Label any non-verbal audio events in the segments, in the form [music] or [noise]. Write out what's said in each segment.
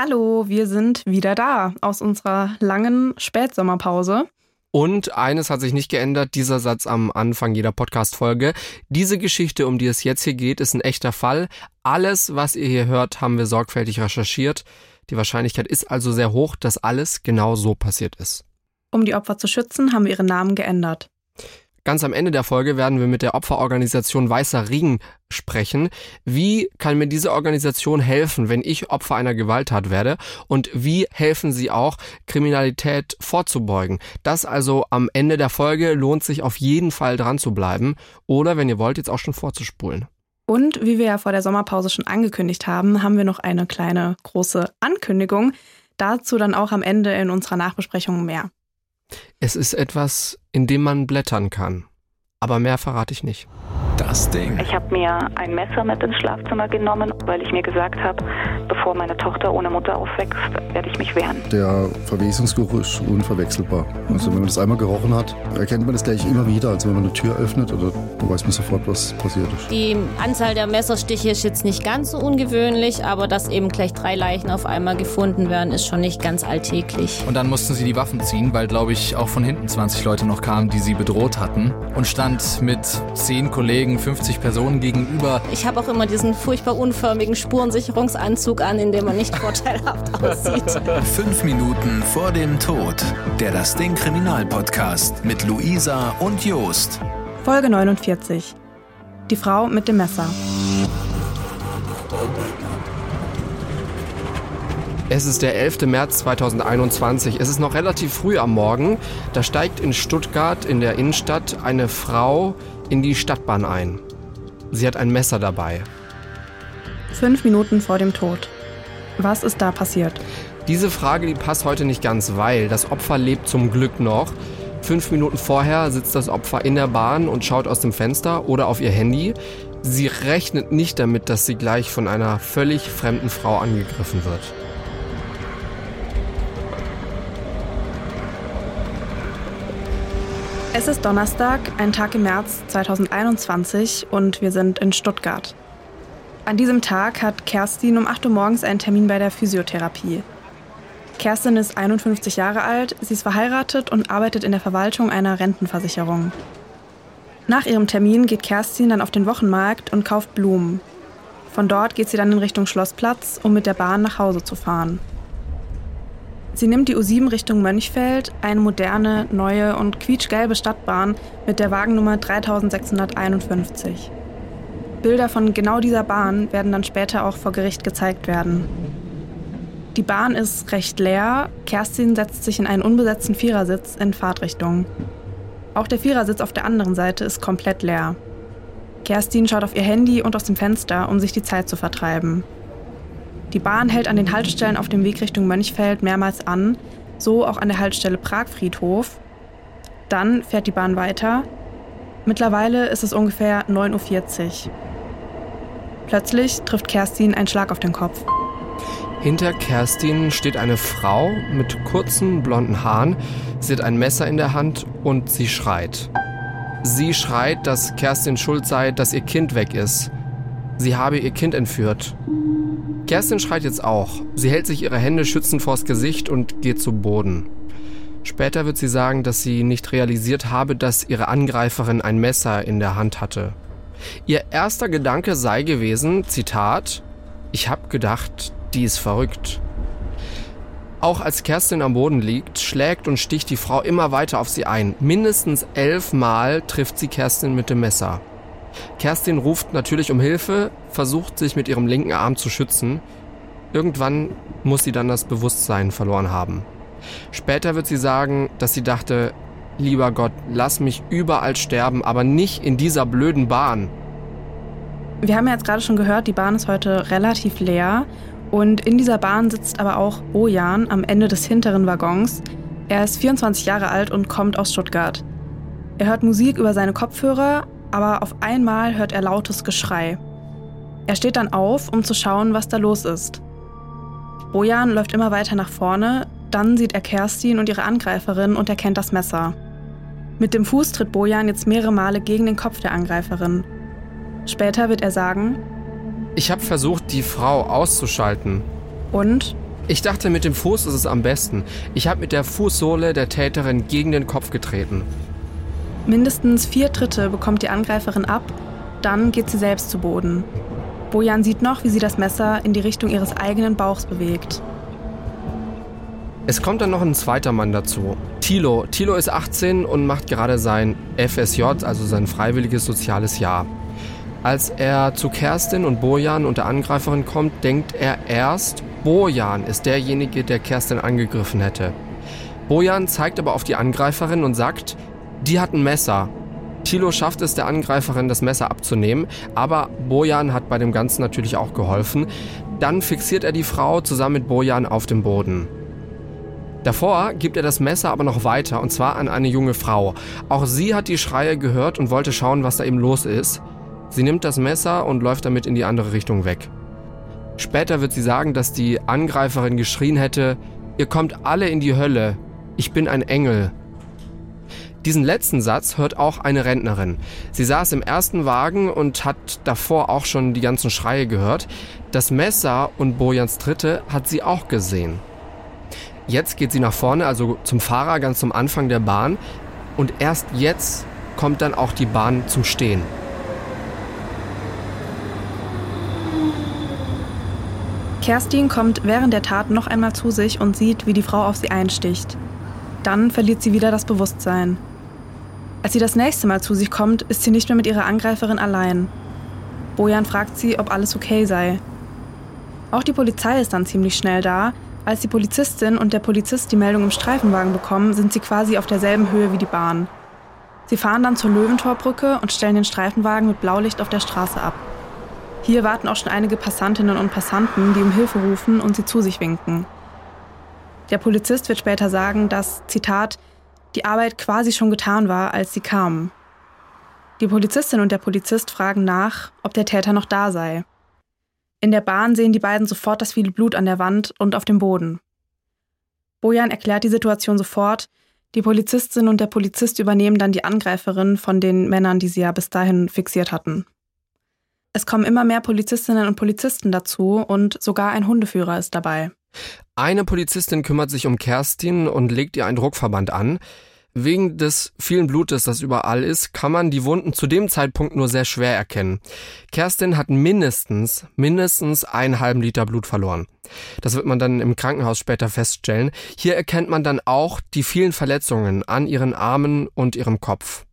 Hallo, wir sind wieder da aus unserer langen Spätsommerpause. Und eines hat sich nicht geändert, dieser Satz am Anfang jeder Podcast-Folge. Diese Geschichte, um die es jetzt hier geht, ist ein echter Fall. Alles, was ihr hier hört, haben wir sorgfältig recherchiert. Die Wahrscheinlichkeit ist also sehr hoch, dass alles genau so passiert ist. Um die Opfer zu schützen, haben wir ihre Namen geändert. Ganz am Ende der Folge werden wir mit der Opferorganisation Weißer Ring sprechen. Wie kann mir diese Organisation helfen, wenn ich Opfer einer Gewalttat werde? Und wie helfen sie auch, Kriminalität vorzubeugen? Das also am Ende der Folge lohnt sich auf jeden Fall dran zu bleiben. Oder wenn ihr wollt, jetzt auch schon vorzuspulen. Und wie wir ja vor der Sommerpause schon angekündigt haben, haben wir noch eine kleine große Ankündigung. Dazu dann auch am Ende in unserer Nachbesprechung mehr. Es ist etwas, in dem man blättern kann. Aber mehr verrate ich nicht. Das Ding. Ich habe mir ein Messer mit ins Schlafzimmer genommen, weil ich mir gesagt habe, bevor meine Tochter ohne Mutter aufwächst, werde ich mich wehren. Der Verwesungsgeruch ist unverwechselbar. Also wenn man das einmal gerochen hat, erkennt man das gleich immer wieder. Also wenn man eine Tür öffnet, oder weiß man sofort, was passiert ist. Die Anzahl der Messerstiche ist jetzt nicht ganz so ungewöhnlich, aber dass eben gleich drei Leichen auf einmal gefunden werden, ist schon nicht ganz alltäglich. Und dann mussten sie die Waffen ziehen, weil, glaube ich, auch von hinten 20 Leute noch kamen, die sie bedroht hatten. Und stand mit zehn Kollegen, 50 Personen gegenüber. Ich habe auch immer diesen furchtbar unförmigen Spurensicherungsanzug an, in dem man nicht [laughs] vorteilhaft aussieht. Fünf Minuten vor dem Tod. Der Das Ding Kriminalpodcast mit Luisa und Jost. Folge 49. Die Frau mit dem Messer. Es ist der 11. März 2021. Es ist noch relativ früh am Morgen. Da steigt in Stuttgart in der Innenstadt eine Frau in die Stadtbahn ein. Sie hat ein Messer dabei. Fünf Minuten vor dem Tod. Was ist da passiert? Diese Frage, die passt heute nicht ganz, weil das Opfer lebt zum Glück noch. Fünf Minuten vorher sitzt das Opfer in der Bahn und schaut aus dem Fenster oder auf ihr Handy. Sie rechnet nicht damit, dass sie gleich von einer völlig fremden Frau angegriffen wird. Es ist Donnerstag, ein Tag im März 2021 und wir sind in Stuttgart. An diesem Tag hat Kerstin um 8 Uhr morgens einen Termin bei der Physiotherapie. Kerstin ist 51 Jahre alt, sie ist verheiratet und arbeitet in der Verwaltung einer Rentenversicherung. Nach ihrem Termin geht Kerstin dann auf den Wochenmarkt und kauft Blumen. Von dort geht sie dann in Richtung Schlossplatz, um mit der Bahn nach Hause zu fahren. Sie nimmt die U7 Richtung Mönchfeld, eine moderne, neue und quietschgelbe Stadtbahn mit der Wagennummer 3651. Bilder von genau dieser Bahn werden dann später auch vor Gericht gezeigt werden. Die Bahn ist recht leer. Kerstin setzt sich in einen unbesetzten Vierersitz in Fahrtrichtung. Auch der Vierersitz auf der anderen Seite ist komplett leer. Kerstin schaut auf ihr Handy und aus dem Fenster, um sich die Zeit zu vertreiben. Die Bahn hält an den Haltestellen auf dem Weg Richtung Mönchfeld mehrmals an, so auch an der Haltestelle Pragfriedhof. Dann fährt die Bahn weiter. Mittlerweile ist es ungefähr 9.40 Uhr. Plötzlich trifft Kerstin einen Schlag auf den Kopf. Hinter Kerstin steht eine Frau mit kurzen blonden Haaren. Sie hat ein Messer in der Hand und sie schreit. Sie schreit, dass Kerstin schuld sei, dass ihr Kind weg ist. Sie habe ihr Kind entführt. Kerstin schreit jetzt auch. Sie hält sich ihre Hände schützend vors Gesicht und geht zu Boden. Später wird sie sagen, dass sie nicht realisiert habe, dass ihre Angreiferin ein Messer in der Hand hatte. Ihr erster Gedanke sei gewesen, Zitat, ich hab gedacht, die ist verrückt. Auch als Kerstin am Boden liegt, schlägt und sticht die Frau immer weiter auf sie ein. Mindestens elfmal trifft sie Kerstin mit dem Messer. Kerstin ruft natürlich um Hilfe, versucht sich mit ihrem linken Arm zu schützen. Irgendwann muss sie dann das Bewusstsein verloren haben. Später wird sie sagen, dass sie dachte, lieber Gott, lass mich überall sterben, aber nicht in dieser blöden Bahn. Wir haben ja jetzt gerade schon gehört, die Bahn ist heute relativ leer. Und in dieser Bahn sitzt aber auch Bojan am Ende des hinteren Waggons. Er ist 24 Jahre alt und kommt aus Stuttgart. Er hört Musik über seine Kopfhörer, aber auf einmal hört er lautes Geschrei. Er steht dann auf, um zu schauen, was da los ist. Bojan läuft immer weiter nach vorne, dann sieht er Kerstin und ihre Angreiferin und erkennt das Messer. Mit dem Fuß tritt Bojan jetzt mehrere Male gegen den Kopf der Angreiferin. Später wird er sagen, ich habe versucht, die Frau auszuschalten. Und Ich dachte, mit dem Fuß ist es am besten. Ich habe mit der Fußsohle der Täterin gegen den Kopf getreten. Mindestens vier Tritte bekommt die Angreiferin ab, dann geht sie selbst zu Boden. Bojan sieht noch, wie sie das Messer in die Richtung ihres eigenen Bauchs bewegt. Es kommt dann noch ein zweiter Mann dazu. Tilo. Tilo ist 18 und macht gerade sein FSJ, also sein freiwilliges soziales Jahr. Als er zu Kerstin und Bojan und der Angreiferin kommt, denkt er erst, Bojan ist derjenige, der Kerstin angegriffen hätte. Bojan zeigt aber auf die Angreiferin und sagt, die hat ein Messer. Tilo schafft es der Angreiferin, das Messer abzunehmen, aber Bojan hat bei dem Ganzen natürlich auch geholfen. Dann fixiert er die Frau zusammen mit Bojan auf dem Boden. Davor gibt er das Messer aber noch weiter, und zwar an eine junge Frau. Auch sie hat die Schreie gehört und wollte schauen, was da eben los ist. Sie nimmt das Messer und läuft damit in die andere Richtung weg. Später wird sie sagen, dass die Angreiferin geschrien hätte, ihr kommt alle in die Hölle, ich bin ein Engel. Diesen letzten Satz hört auch eine Rentnerin. Sie saß im ersten Wagen und hat davor auch schon die ganzen Schreie gehört. Das Messer und Bojans Dritte hat sie auch gesehen. Jetzt geht sie nach vorne, also zum Fahrer ganz zum Anfang der Bahn. Und erst jetzt kommt dann auch die Bahn zum Stehen. Kerstin kommt während der Tat noch einmal zu sich und sieht, wie die Frau auf sie einsticht. Dann verliert sie wieder das Bewusstsein. Als sie das nächste Mal zu sich kommt, ist sie nicht mehr mit ihrer Angreiferin allein. Bojan fragt sie, ob alles okay sei. Auch die Polizei ist dann ziemlich schnell da. Als die Polizistin und der Polizist die Meldung im Streifenwagen bekommen, sind sie quasi auf derselben Höhe wie die Bahn. Sie fahren dann zur Löwentorbrücke und stellen den Streifenwagen mit Blaulicht auf der Straße ab. Hier warten auch schon einige Passantinnen und Passanten, die um Hilfe rufen und sie zu sich winken. Der Polizist wird später sagen, dass, Zitat, die Arbeit quasi schon getan war, als sie kamen. Die Polizistin und der Polizist fragen nach, ob der Täter noch da sei. In der Bahn sehen die beiden sofort das viele Blut an der Wand und auf dem Boden. Bojan erklärt die Situation sofort. Die Polizistin und der Polizist übernehmen dann die Angreiferin von den Männern, die sie ja bis dahin fixiert hatten. Es kommen immer mehr Polizistinnen und Polizisten dazu und sogar ein Hundeführer ist dabei. Eine Polizistin kümmert sich um Kerstin und legt ihr einen Druckverband an. Wegen des vielen Blutes, das überall ist, kann man die Wunden zu dem Zeitpunkt nur sehr schwer erkennen. Kerstin hat mindestens, mindestens einen halben Liter Blut verloren. Das wird man dann im Krankenhaus später feststellen. Hier erkennt man dann auch die vielen Verletzungen an ihren Armen und ihrem Kopf.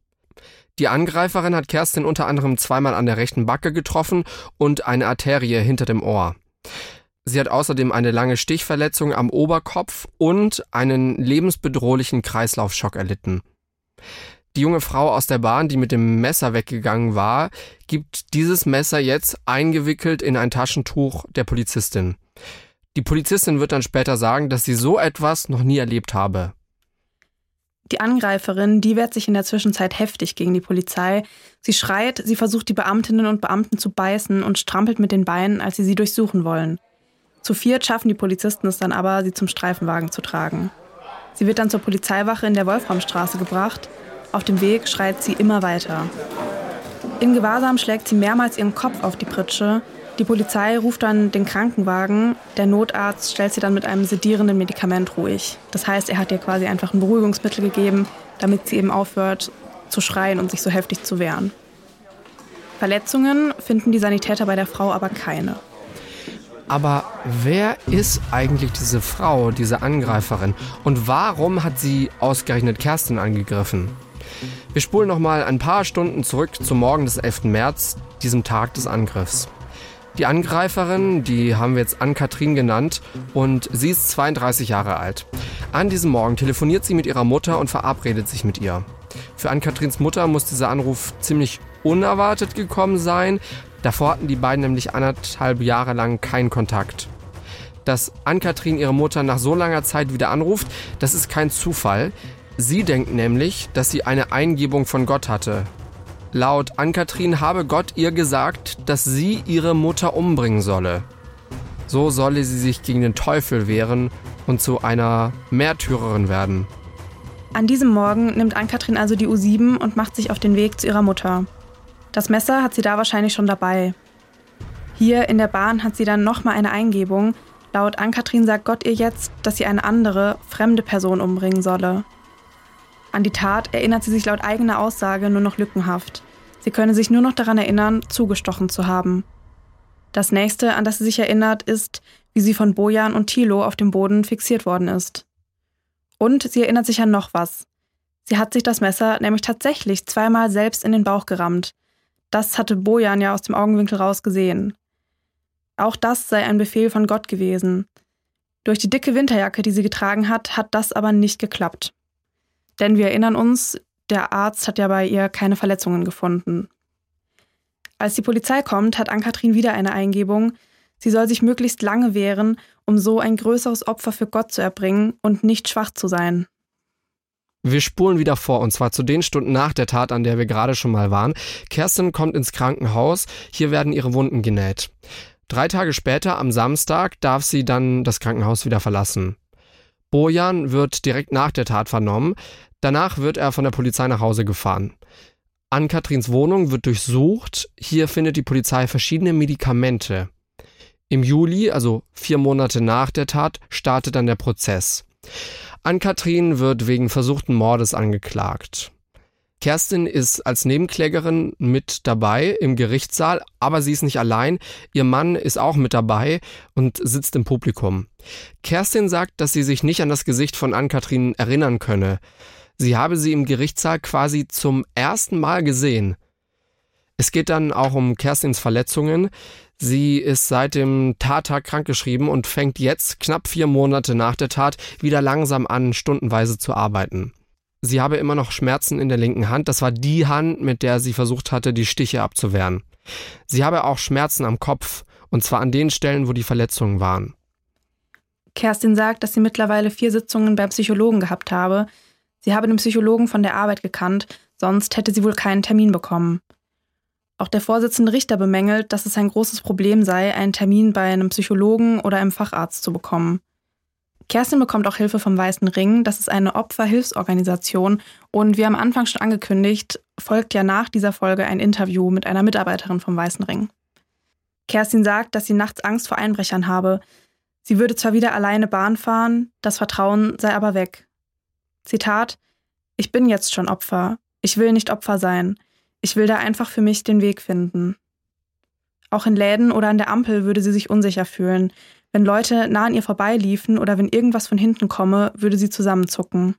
Die Angreiferin hat Kerstin unter anderem zweimal an der rechten Backe getroffen und eine Arterie hinter dem Ohr. Sie hat außerdem eine lange Stichverletzung am Oberkopf und einen lebensbedrohlichen Kreislaufschock erlitten. Die junge Frau aus der Bahn, die mit dem Messer weggegangen war, gibt dieses Messer jetzt eingewickelt in ein Taschentuch der Polizistin. Die Polizistin wird dann später sagen, dass sie so etwas noch nie erlebt habe. Die Angreiferin, die wehrt sich in der Zwischenzeit heftig gegen die Polizei. Sie schreit, sie versucht die Beamtinnen und Beamten zu beißen und strampelt mit den Beinen, als sie sie durchsuchen wollen. Zu viert schaffen die Polizisten es dann aber, sie zum Streifenwagen zu tragen. Sie wird dann zur Polizeiwache in der Wolframstraße gebracht. Auf dem Weg schreit sie immer weiter. In Gewahrsam schlägt sie mehrmals ihren Kopf auf die Pritsche. Die Polizei ruft dann den Krankenwagen. Der Notarzt stellt sie dann mit einem sedierenden Medikament ruhig. Das heißt, er hat ihr quasi einfach ein Beruhigungsmittel gegeben, damit sie eben aufhört zu schreien und sich so heftig zu wehren. Verletzungen finden die Sanitäter bei der Frau aber keine. Aber wer ist eigentlich diese Frau, diese Angreiferin? Und warum hat sie ausgerechnet Kerstin angegriffen? Wir spulen noch mal ein paar Stunden zurück zum Morgen des 11. März, diesem Tag des Angriffs. Die Angreiferin, die haben wir jetzt Ann-Kathrin genannt und sie ist 32 Jahre alt. An diesem Morgen telefoniert sie mit ihrer Mutter und verabredet sich mit ihr. Für Ann-Kathrins Mutter muss dieser Anruf ziemlich unerwartet gekommen sein, Davor hatten die beiden nämlich anderthalb Jahre lang keinen Kontakt. Dass Ann-Kathrin ihre Mutter nach so langer Zeit wieder anruft, das ist kein Zufall. Sie denkt nämlich, dass sie eine Eingebung von Gott hatte. Laut Ann-Kathrin habe Gott ihr gesagt, dass sie ihre Mutter umbringen solle. So solle sie sich gegen den Teufel wehren und zu einer Märtyrerin werden. An diesem Morgen nimmt Ann-Kathrin also die U7 und macht sich auf den Weg zu ihrer Mutter. Das Messer hat sie da wahrscheinlich schon dabei. Hier in der Bahn hat sie dann nochmal eine Eingebung. Laut Ann-Kathrin sagt Gott ihr jetzt, dass sie eine andere, fremde Person umbringen solle. An die Tat erinnert sie sich laut eigener Aussage nur noch lückenhaft. Sie könne sich nur noch daran erinnern, zugestochen zu haben. Das nächste, an das sie sich erinnert, ist, wie sie von Bojan und Thilo auf dem Boden fixiert worden ist. Und sie erinnert sich an noch was. Sie hat sich das Messer nämlich tatsächlich zweimal selbst in den Bauch gerammt. Das hatte Bojan ja aus dem Augenwinkel raus gesehen. Auch das sei ein Befehl von Gott gewesen. Durch die dicke Winterjacke, die sie getragen hat, hat das aber nicht geklappt. Denn wir erinnern uns, der Arzt hat ja bei ihr keine Verletzungen gefunden. Als die Polizei kommt, hat Ann-Kathrin wieder eine Eingebung. Sie soll sich möglichst lange wehren, um so ein größeres Opfer für Gott zu erbringen und nicht schwach zu sein. Wir spulen wieder vor, und zwar zu den Stunden nach der Tat, an der wir gerade schon mal waren. Kerstin kommt ins Krankenhaus, hier werden ihre Wunden genäht. Drei Tage später, am Samstag, darf sie dann das Krankenhaus wieder verlassen. Bojan wird direkt nach der Tat vernommen. Danach wird er von der Polizei nach Hause gefahren. An Katrins Wohnung wird durchsucht. Hier findet die Polizei verschiedene Medikamente. Im Juli, also vier Monate nach der Tat, startet dann der Prozess. Ann-Kathrin wird wegen versuchten Mordes angeklagt. Kerstin ist als Nebenklägerin mit dabei im Gerichtssaal, aber sie ist nicht allein. Ihr Mann ist auch mit dabei und sitzt im Publikum. Kerstin sagt, dass sie sich nicht an das Gesicht von Ann-Kathrin erinnern könne. Sie habe sie im Gerichtssaal quasi zum ersten Mal gesehen. Es geht dann auch um Kerstins Verletzungen. Sie ist seit dem Tattag krankgeschrieben und fängt jetzt, knapp vier Monate nach der Tat, wieder langsam an, stundenweise zu arbeiten. Sie habe immer noch Schmerzen in der linken Hand. Das war die Hand, mit der sie versucht hatte, die Stiche abzuwehren. Sie habe auch Schmerzen am Kopf, und zwar an den Stellen, wo die Verletzungen waren. Kerstin sagt, dass sie mittlerweile vier Sitzungen beim Psychologen gehabt habe. Sie habe den Psychologen von der Arbeit gekannt, sonst hätte sie wohl keinen Termin bekommen. Auch der Vorsitzende Richter bemängelt, dass es ein großes Problem sei, einen Termin bei einem Psychologen oder einem Facharzt zu bekommen. Kerstin bekommt auch Hilfe vom Weißen Ring. Das ist eine Opferhilfsorganisation. Und wie am Anfang schon angekündigt, folgt ja nach dieser Folge ein Interview mit einer Mitarbeiterin vom Weißen Ring. Kerstin sagt, dass sie nachts Angst vor Einbrechern habe. Sie würde zwar wieder alleine Bahn fahren, das Vertrauen sei aber weg. Zitat: Ich bin jetzt schon Opfer. Ich will nicht Opfer sein. Ich will da einfach für mich den Weg finden. Auch in Läden oder an der Ampel würde sie sich unsicher fühlen. Wenn Leute nah an ihr vorbeiliefen oder wenn irgendwas von hinten komme, würde sie zusammenzucken.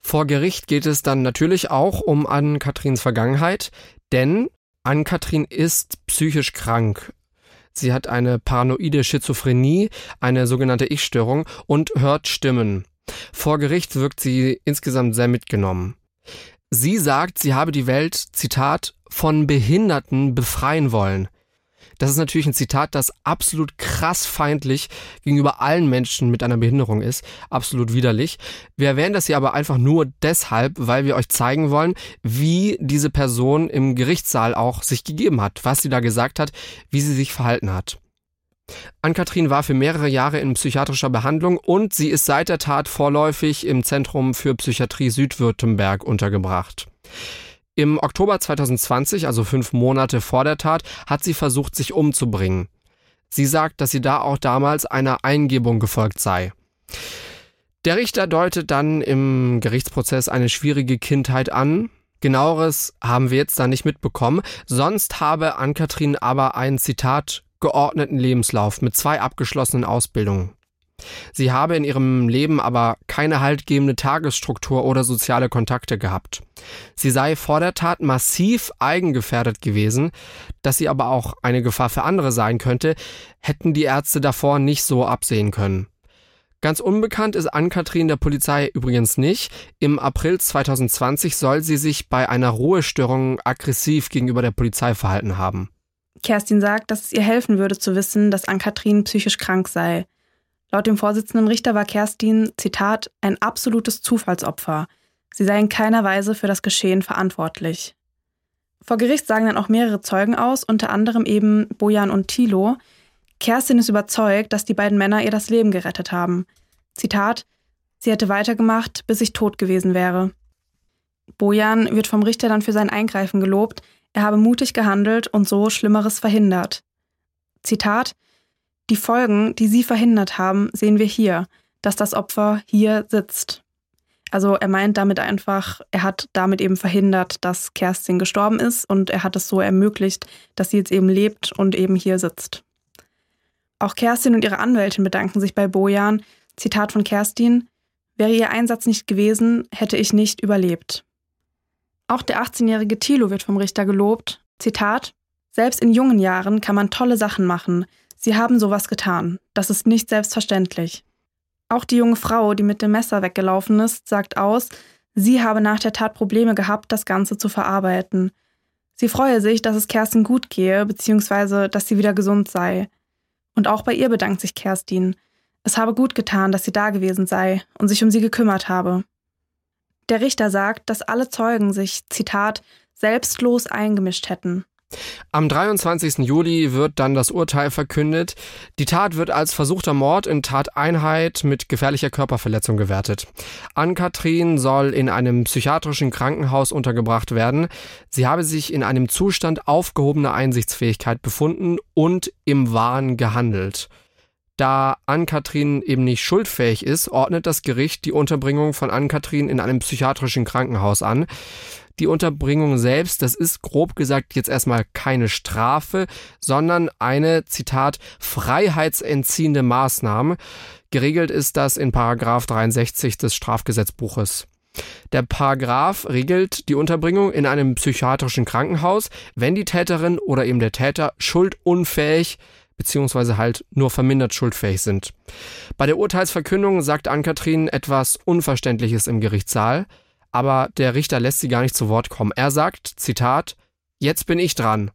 Vor Gericht geht es dann natürlich auch um Ann-Katrins Vergangenheit, denn Ann-Kathrin ist psychisch krank. Sie hat eine paranoide Schizophrenie, eine sogenannte Ich-Störung und hört Stimmen. Vor Gericht wirkt sie insgesamt sehr mitgenommen. Sie sagt, sie habe die Welt, Zitat, von Behinderten befreien wollen. Das ist natürlich ein Zitat, das absolut krass feindlich gegenüber allen Menschen mit einer Behinderung ist. Absolut widerlich. Wir erwähnen das hier aber einfach nur deshalb, weil wir euch zeigen wollen, wie diese Person im Gerichtssaal auch sich gegeben hat, was sie da gesagt hat, wie sie sich verhalten hat. Ann-Kathrin war für mehrere Jahre in psychiatrischer Behandlung und sie ist seit der Tat vorläufig im Zentrum für Psychiatrie Südwürttemberg untergebracht. Im Oktober 2020, also fünf Monate vor der Tat, hat sie versucht, sich umzubringen. Sie sagt, dass sie da auch damals einer Eingebung gefolgt sei. Der Richter deutet dann im Gerichtsprozess eine schwierige Kindheit an. Genaueres haben wir jetzt da nicht mitbekommen. Sonst habe Ann-Kathrin aber einen Zitat geordneten Lebenslauf mit zwei abgeschlossenen Ausbildungen. Sie habe in ihrem Leben aber keine haltgebende Tagesstruktur oder soziale Kontakte gehabt. Sie sei vor der Tat massiv eigengefährdet gewesen, dass sie aber auch eine Gefahr für andere sein könnte, hätten die Ärzte davor nicht so absehen können. Ganz unbekannt ist Ann-Kathrin der Polizei übrigens nicht. Im April 2020 soll sie sich bei einer Ruhestörung aggressiv gegenüber der Polizei verhalten haben. Kerstin sagt, dass es ihr helfen würde zu wissen, dass Ann-Kathrin psychisch krank sei. Laut dem Vorsitzenden Richter war Kerstin, Zitat, ein absolutes Zufallsopfer. Sie sei in keiner Weise für das Geschehen verantwortlich. Vor Gericht sagen dann auch mehrere Zeugen aus, unter anderem eben Bojan und Thilo. Kerstin ist überzeugt, dass die beiden Männer ihr das Leben gerettet haben. Zitat, sie hätte weitergemacht, bis ich tot gewesen wäre. Bojan wird vom Richter dann für sein Eingreifen gelobt, er habe mutig gehandelt und so Schlimmeres verhindert. Zitat, Die Folgen, die sie verhindert haben, sehen wir hier, dass das Opfer hier sitzt. Also er meint damit einfach, er hat damit eben verhindert, dass Kerstin gestorben ist und er hat es so ermöglicht, dass sie jetzt eben lebt und eben hier sitzt. Auch Kerstin und ihre Anwältin bedanken sich bei Bojan. Zitat von Kerstin: Wäre ihr Einsatz nicht gewesen, hätte ich nicht überlebt. Auch der 18-jährige Thilo wird vom Richter gelobt. Zitat: Selbst in jungen Jahren kann man tolle Sachen machen. Sie haben sowas getan. Das ist nicht selbstverständlich. Auch die junge Frau, die mit dem Messer weggelaufen ist, sagt aus, sie habe nach der Tat Probleme gehabt, das Ganze zu verarbeiten. Sie freue sich, dass es Kerstin gut gehe, beziehungsweise dass sie wieder gesund sei. Und auch bei ihr bedankt sich Kerstin. Es habe gut getan, dass sie da gewesen sei und sich um sie gekümmert habe. Der Richter sagt, dass alle Zeugen sich, Zitat, selbstlos eingemischt hätten. Am 23. Juli wird dann das Urteil verkündet. Die Tat wird als versuchter Mord in Tateinheit mit gefährlicher Körperverletzung gewertet. Ann-Kathrin soll in einem psychiatrischen Krankenhaus untergebracht werden. Sie habe sich in einem Zustand aufgehobener Einsichtsfähigkeit befunden und im Wahn gehandelt. Da Ann-Kathrin eben nicht schuldfähig ist, ordnet das Gericht die Unterbringung von Ann-Kathrin in einem psychiatrischen Krankenhaus an. Die Unterbringung selbst, das ist grob gesagt jetzt erstmal keine Strafe, sondern eine, Zitat, freiheitsentziehende Maßnahme. Geregelt ist das in Paragraph 63 des Strafgesetzbuches. Der Paragraph regelt die Unterbringung in einem psychiatrischen Krankenhaus, wenn die Täterin oder eben der Täter schuldunfähig beziehungsweise halt nur vermindert schuldfähig sind. Bei der Urteilsverkündung sagt Ann-Kathrin etwas Unverständliches im Gerichtssaal aber der Richter lässt sie gar nicht zu Wort kommen. Er sagt, Zitat, jetzt bin ich dran.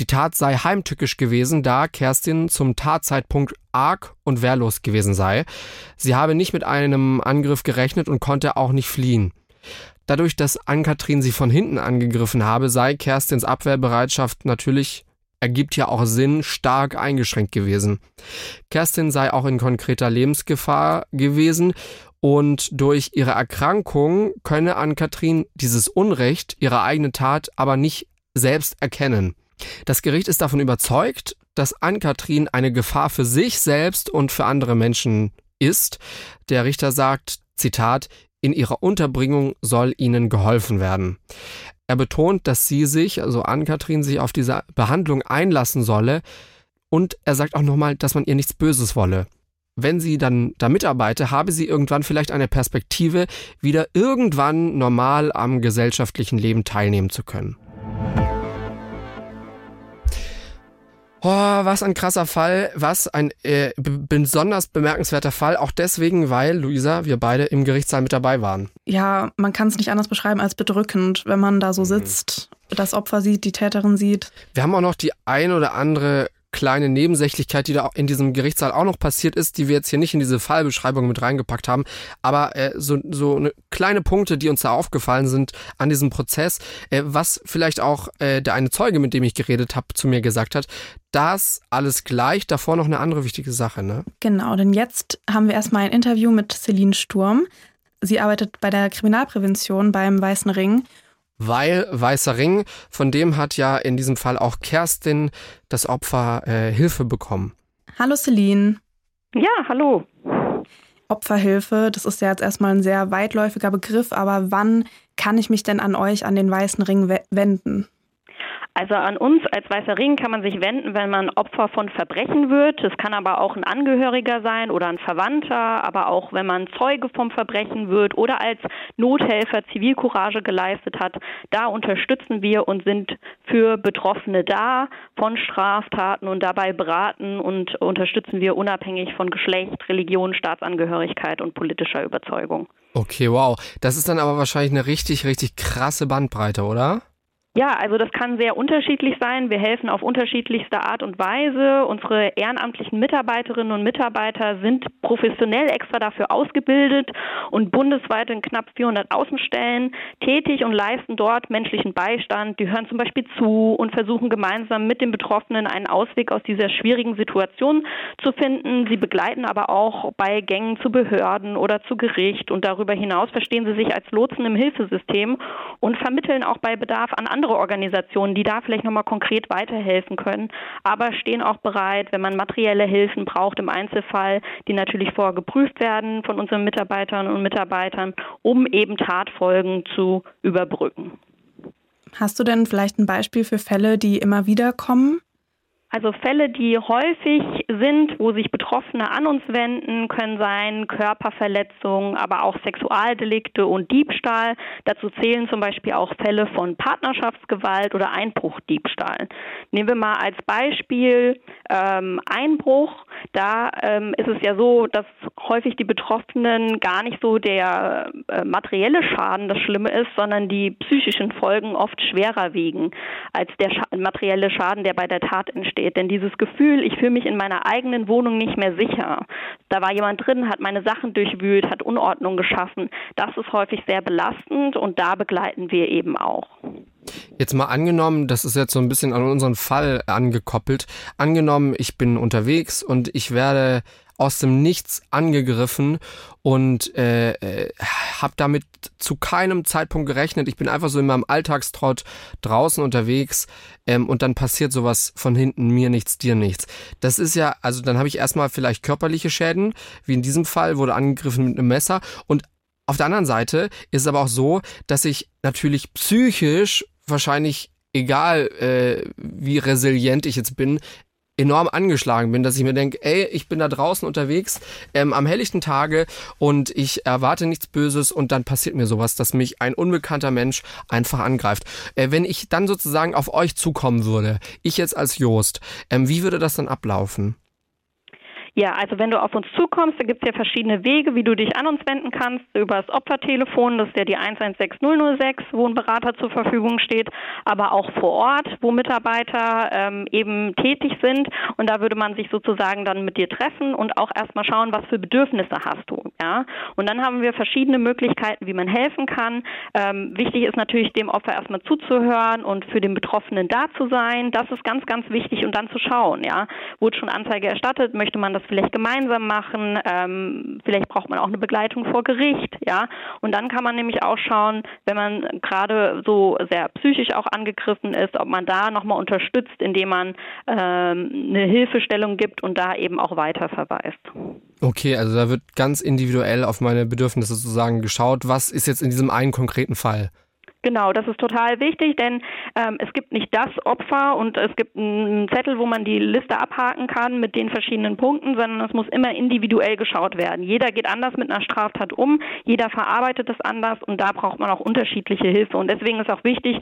Die Tat sei heimtückisch gewesen, da Kerstin zum Tatzeitpunkt arg und wehrlos gewesen sei. Sie habe nicht mit einem Angriff gerechnet und konnte auch nicht fliehen. Dadurch, dass Ann-Kathrin sie von hinten angegriffen habe, sei Kerstins Abwehrbereitschaft natürlich ergibt ja auch Sinn, stark eingeschränkt gewesen. Kerstin sei auch in konkreter Lebensgefahr gewesen und durch ihre Erkrankung könne Ann-Kathrin dieses Unrecht, ihre eigene Tat, aber nicht selbst erkennen. Das Gericht ist davon überzeugt, dass Ann-Kathrin eine Gefahr für sich selbst und für andere Menschen ist. Der Richter sagt, Zitat, in ihrer Unterbringung soll ihnen geholfen werden. Er betont, dass sie sich, also Ann-Kathrin, sich auf diese Behandlung einlassen solle. Und er sagt auch nochmal, dass man ihr nichts Böses wolle wenn sie dann da mitarbeite, habe sie irgendwann vielleicht eine Perspektive, wieder irgendwann normal am gesellschaftlichen Leben teilnehmen zu können. Oh, was ein krasser Fall, was ein äh, besonders bemerkenswerter Fall, auch deswegen, weil, Luisa, wir beide im Gerichtssaal mit dabei waren. Ja, man kann es nicht anders beschreiben als bedrückend, wenn man da so mhm. sitzt, das Opfer sieht, die Täterin sieht. Wir haben auch noch die ein oder andere kleine Nebensächlichkeit, die da in diesem Gerichtssaal auch noch passiert ist, die wir jetzt hier nicht in diese Fallbeschreibung mit reingepackt haben, aber äh, so, so eine kleine Punkte, die uns da aufgefallen sind an diesem Prozess, äh, was vielleicht auch äh, der eine Zeuge, mit dem ich geredet habe, zu mir gesagt hat, das alles gleich, davor noch eine andere wichtige Sache, ne? Genau, denn jetzt haben wir erstmal ein Interview mit Celine Sturm. Sie arbeitet bei der Kriminalprävention beim Weißen Ring weil Weißer Ring, von dem hat ja in diesem Fall auch Kerstin, das Opfer, äh, Hilfe bekommen. Hallo Celine. Ja, hallo. Opferhilfe, das ist ja jetzt erstmal ein sehr weitläufiger Begriff, aber wann kann ich mich denn an euch, an den Weißen Ring wenden? Also an uns als Weißer Ring kann man sich wenden, wenn man Opfer von Verbrechen wird. Es kann aber auch ein Angehöriger sein oder ein Verwandter, aber auch wenn man Zeuge vom Verbrechen wird oder als Nothelfer Zivilcourage geleistet hat. Da unterstützen wir und sind für Betroffene da von Straftaten und dabei beraten und unterstützen wir unabhängig von Geschlecht, Religion, Staatsangehörigkeit und politischer Überzeugung. Okay, wow. Das ist dann aber wahrscheinlich eine richtig, richtig krasse Bandbreite, oder? Ja, also das kann sehr unterschiedlich sein. Wir helfen auf unterschiedlichste Art und Weise. Unsere ehrenamtlichen Mitarbeiterinnen und Mitarbeiter sind professionell extra dafür ausgebildet und bundesweit in knapp 400 Außenstellen tätig und leisten dort menschlichen Beistand. Die hören zum Beispiel zu und versuchen gemeinsam mit den Betroffenen einen Ausweg aus dieser schwierigen Situation zu finden. Sie begleiten aber auch bei Gängen zu Behörden oder zu Gericht und darüber hinaus verstehen sie sich als Lotsen im Hilfesystem und vermitteln auch bei Bedarf an andere andere Organisationen, die da vielleicht nochmal konkret weiterhelfen können, aber stehen auch bereit, wenn man materielle Hilfen braucht im Einzelfall, die natürlich vorher geprüft werden von unseren Mitarbeiterinnen und Mitarbeitern, um eben Tatfolgen zu überbrücken. Hast du denn vielleicht ein Beispiel für Fälle, die immer wieder kommen? Also Fälle, die häufig sind, wo sich Betroffene an uns wenden, können sein Körperverletzungen, aber auch Sexualdelikte und Diebstahl. Dazu zählen zum Beispiel auch Fälle von Partnerschaftsgewalt oder Einbruchdiebstahl. Nehmen wir mal als Beispiel ähm, Einbruch. Da ähm, ist es ja so, dass häufig die Betroffenen gar nicht so der äh, materielle Schaden das Schlimme ist, sondern die psychischen Folgen oft schwerer wiegen als der Scha materielle Schaden, der bei der Tat entsteht steht. Denn dieses Gefühl, ich fühle mich in meiner eigenen Wohnung nicht mehr sicher. Da war jemand drin, hat meine Sachen durchwühlt, hat Unordnung geschaffen. Das ist häufig sehr belastend und da begleiten wir eben auch. Jetzt mal angenommen, das ist jetzt so ein bisschen an unseren Fall angekoppelt. Angenommen, ich bin unterwegs und ich werde aus dem Nichts angegriffen und äh, äh, habe damit zu keinem Zeitpunkt gerechnet. Ich bin einfach so in meinem Alltagstrott draußen unterwegs ähm, und dann passiert sowas von hinten, mir nichts, dir nichts. Das ist ja, also dann habe ich erstmal vielleicht körperliche Schäden, wie in diesem Fall, wurde angegriffen mit einem Messer und auf der anderen Seite ist es aber auch so, dass ich natürlich psychisch wahrscheinlich egal äh, wie resilient ich jetzt bin, enorm angeschlagen bin, dass ich mir denke, ey, ich bin da draußen unterwegs ähm, am helllichten Tage und ich erwarte nichts Böses und dann passiert mir sowas, dass mich ein unbekannter Mensch einfach angreift. Äh, wenn ich dann sozusagen auf euch zukommen würde, ich jetzt als Joost, ähm, wie würde das dann ablaufen? Ja, also wenn du auf uns zukommst, da gibt es ja verschiedene Wege, wie du dich an uns wenden kannst. Über das Opfertelefon, das ist ja die 116006, wo ein Berater zur Verfügung steht, aber auch vor Ort, wo Mitarbeiter ähm, eben tätig sind. Und da würde man sich sozusagen dann mit dir treffen und auch erstmal schauen, was für Bedürfnisse hast du. Ja? Und dann haben wir verschiedene Möglichkeiten, wie man helfen kann. Ähm, wichtig ist natürlich, dem Opfer erstmal zuzuhören und für den Betroffenen da zu sein. Das ist ganz, ganz wichtig und dann zu schauen. Ja? Wurde schon Anzeige erstattet? Möchte man das vielleicht gemeinsam machen. Ähm, vielleicht braucht man auch eine Begleitung vor Gericht, ja. Und dann kann man nämlich auch schauen, wenn man gerade so sehr psychisch auch angegriffen ist, ob man da nochmal unterstützt, indem man ähm, eine Hilfestellung gibt und da eben auch weiter verweist. Okay, also da wird ganz individuell auf meine Bedürfnisse sozusagen geschaut. Was ist jetzt in diesem einen konkreten Fall? Genau, das ist total wichtig, denn ähm, es gibt nicht das Opfer und es gibt einen Zettel, wo man die Liste abhaken kann mit den verschiedenen Punkten, sondern es muss immer individuell geschaut werden. Jeder geht anders mit einer Straftat um, jeder verarbeitet das anders und da braucht man auch unterschiedliche Hilfe. Und deswegen ist auch wichtig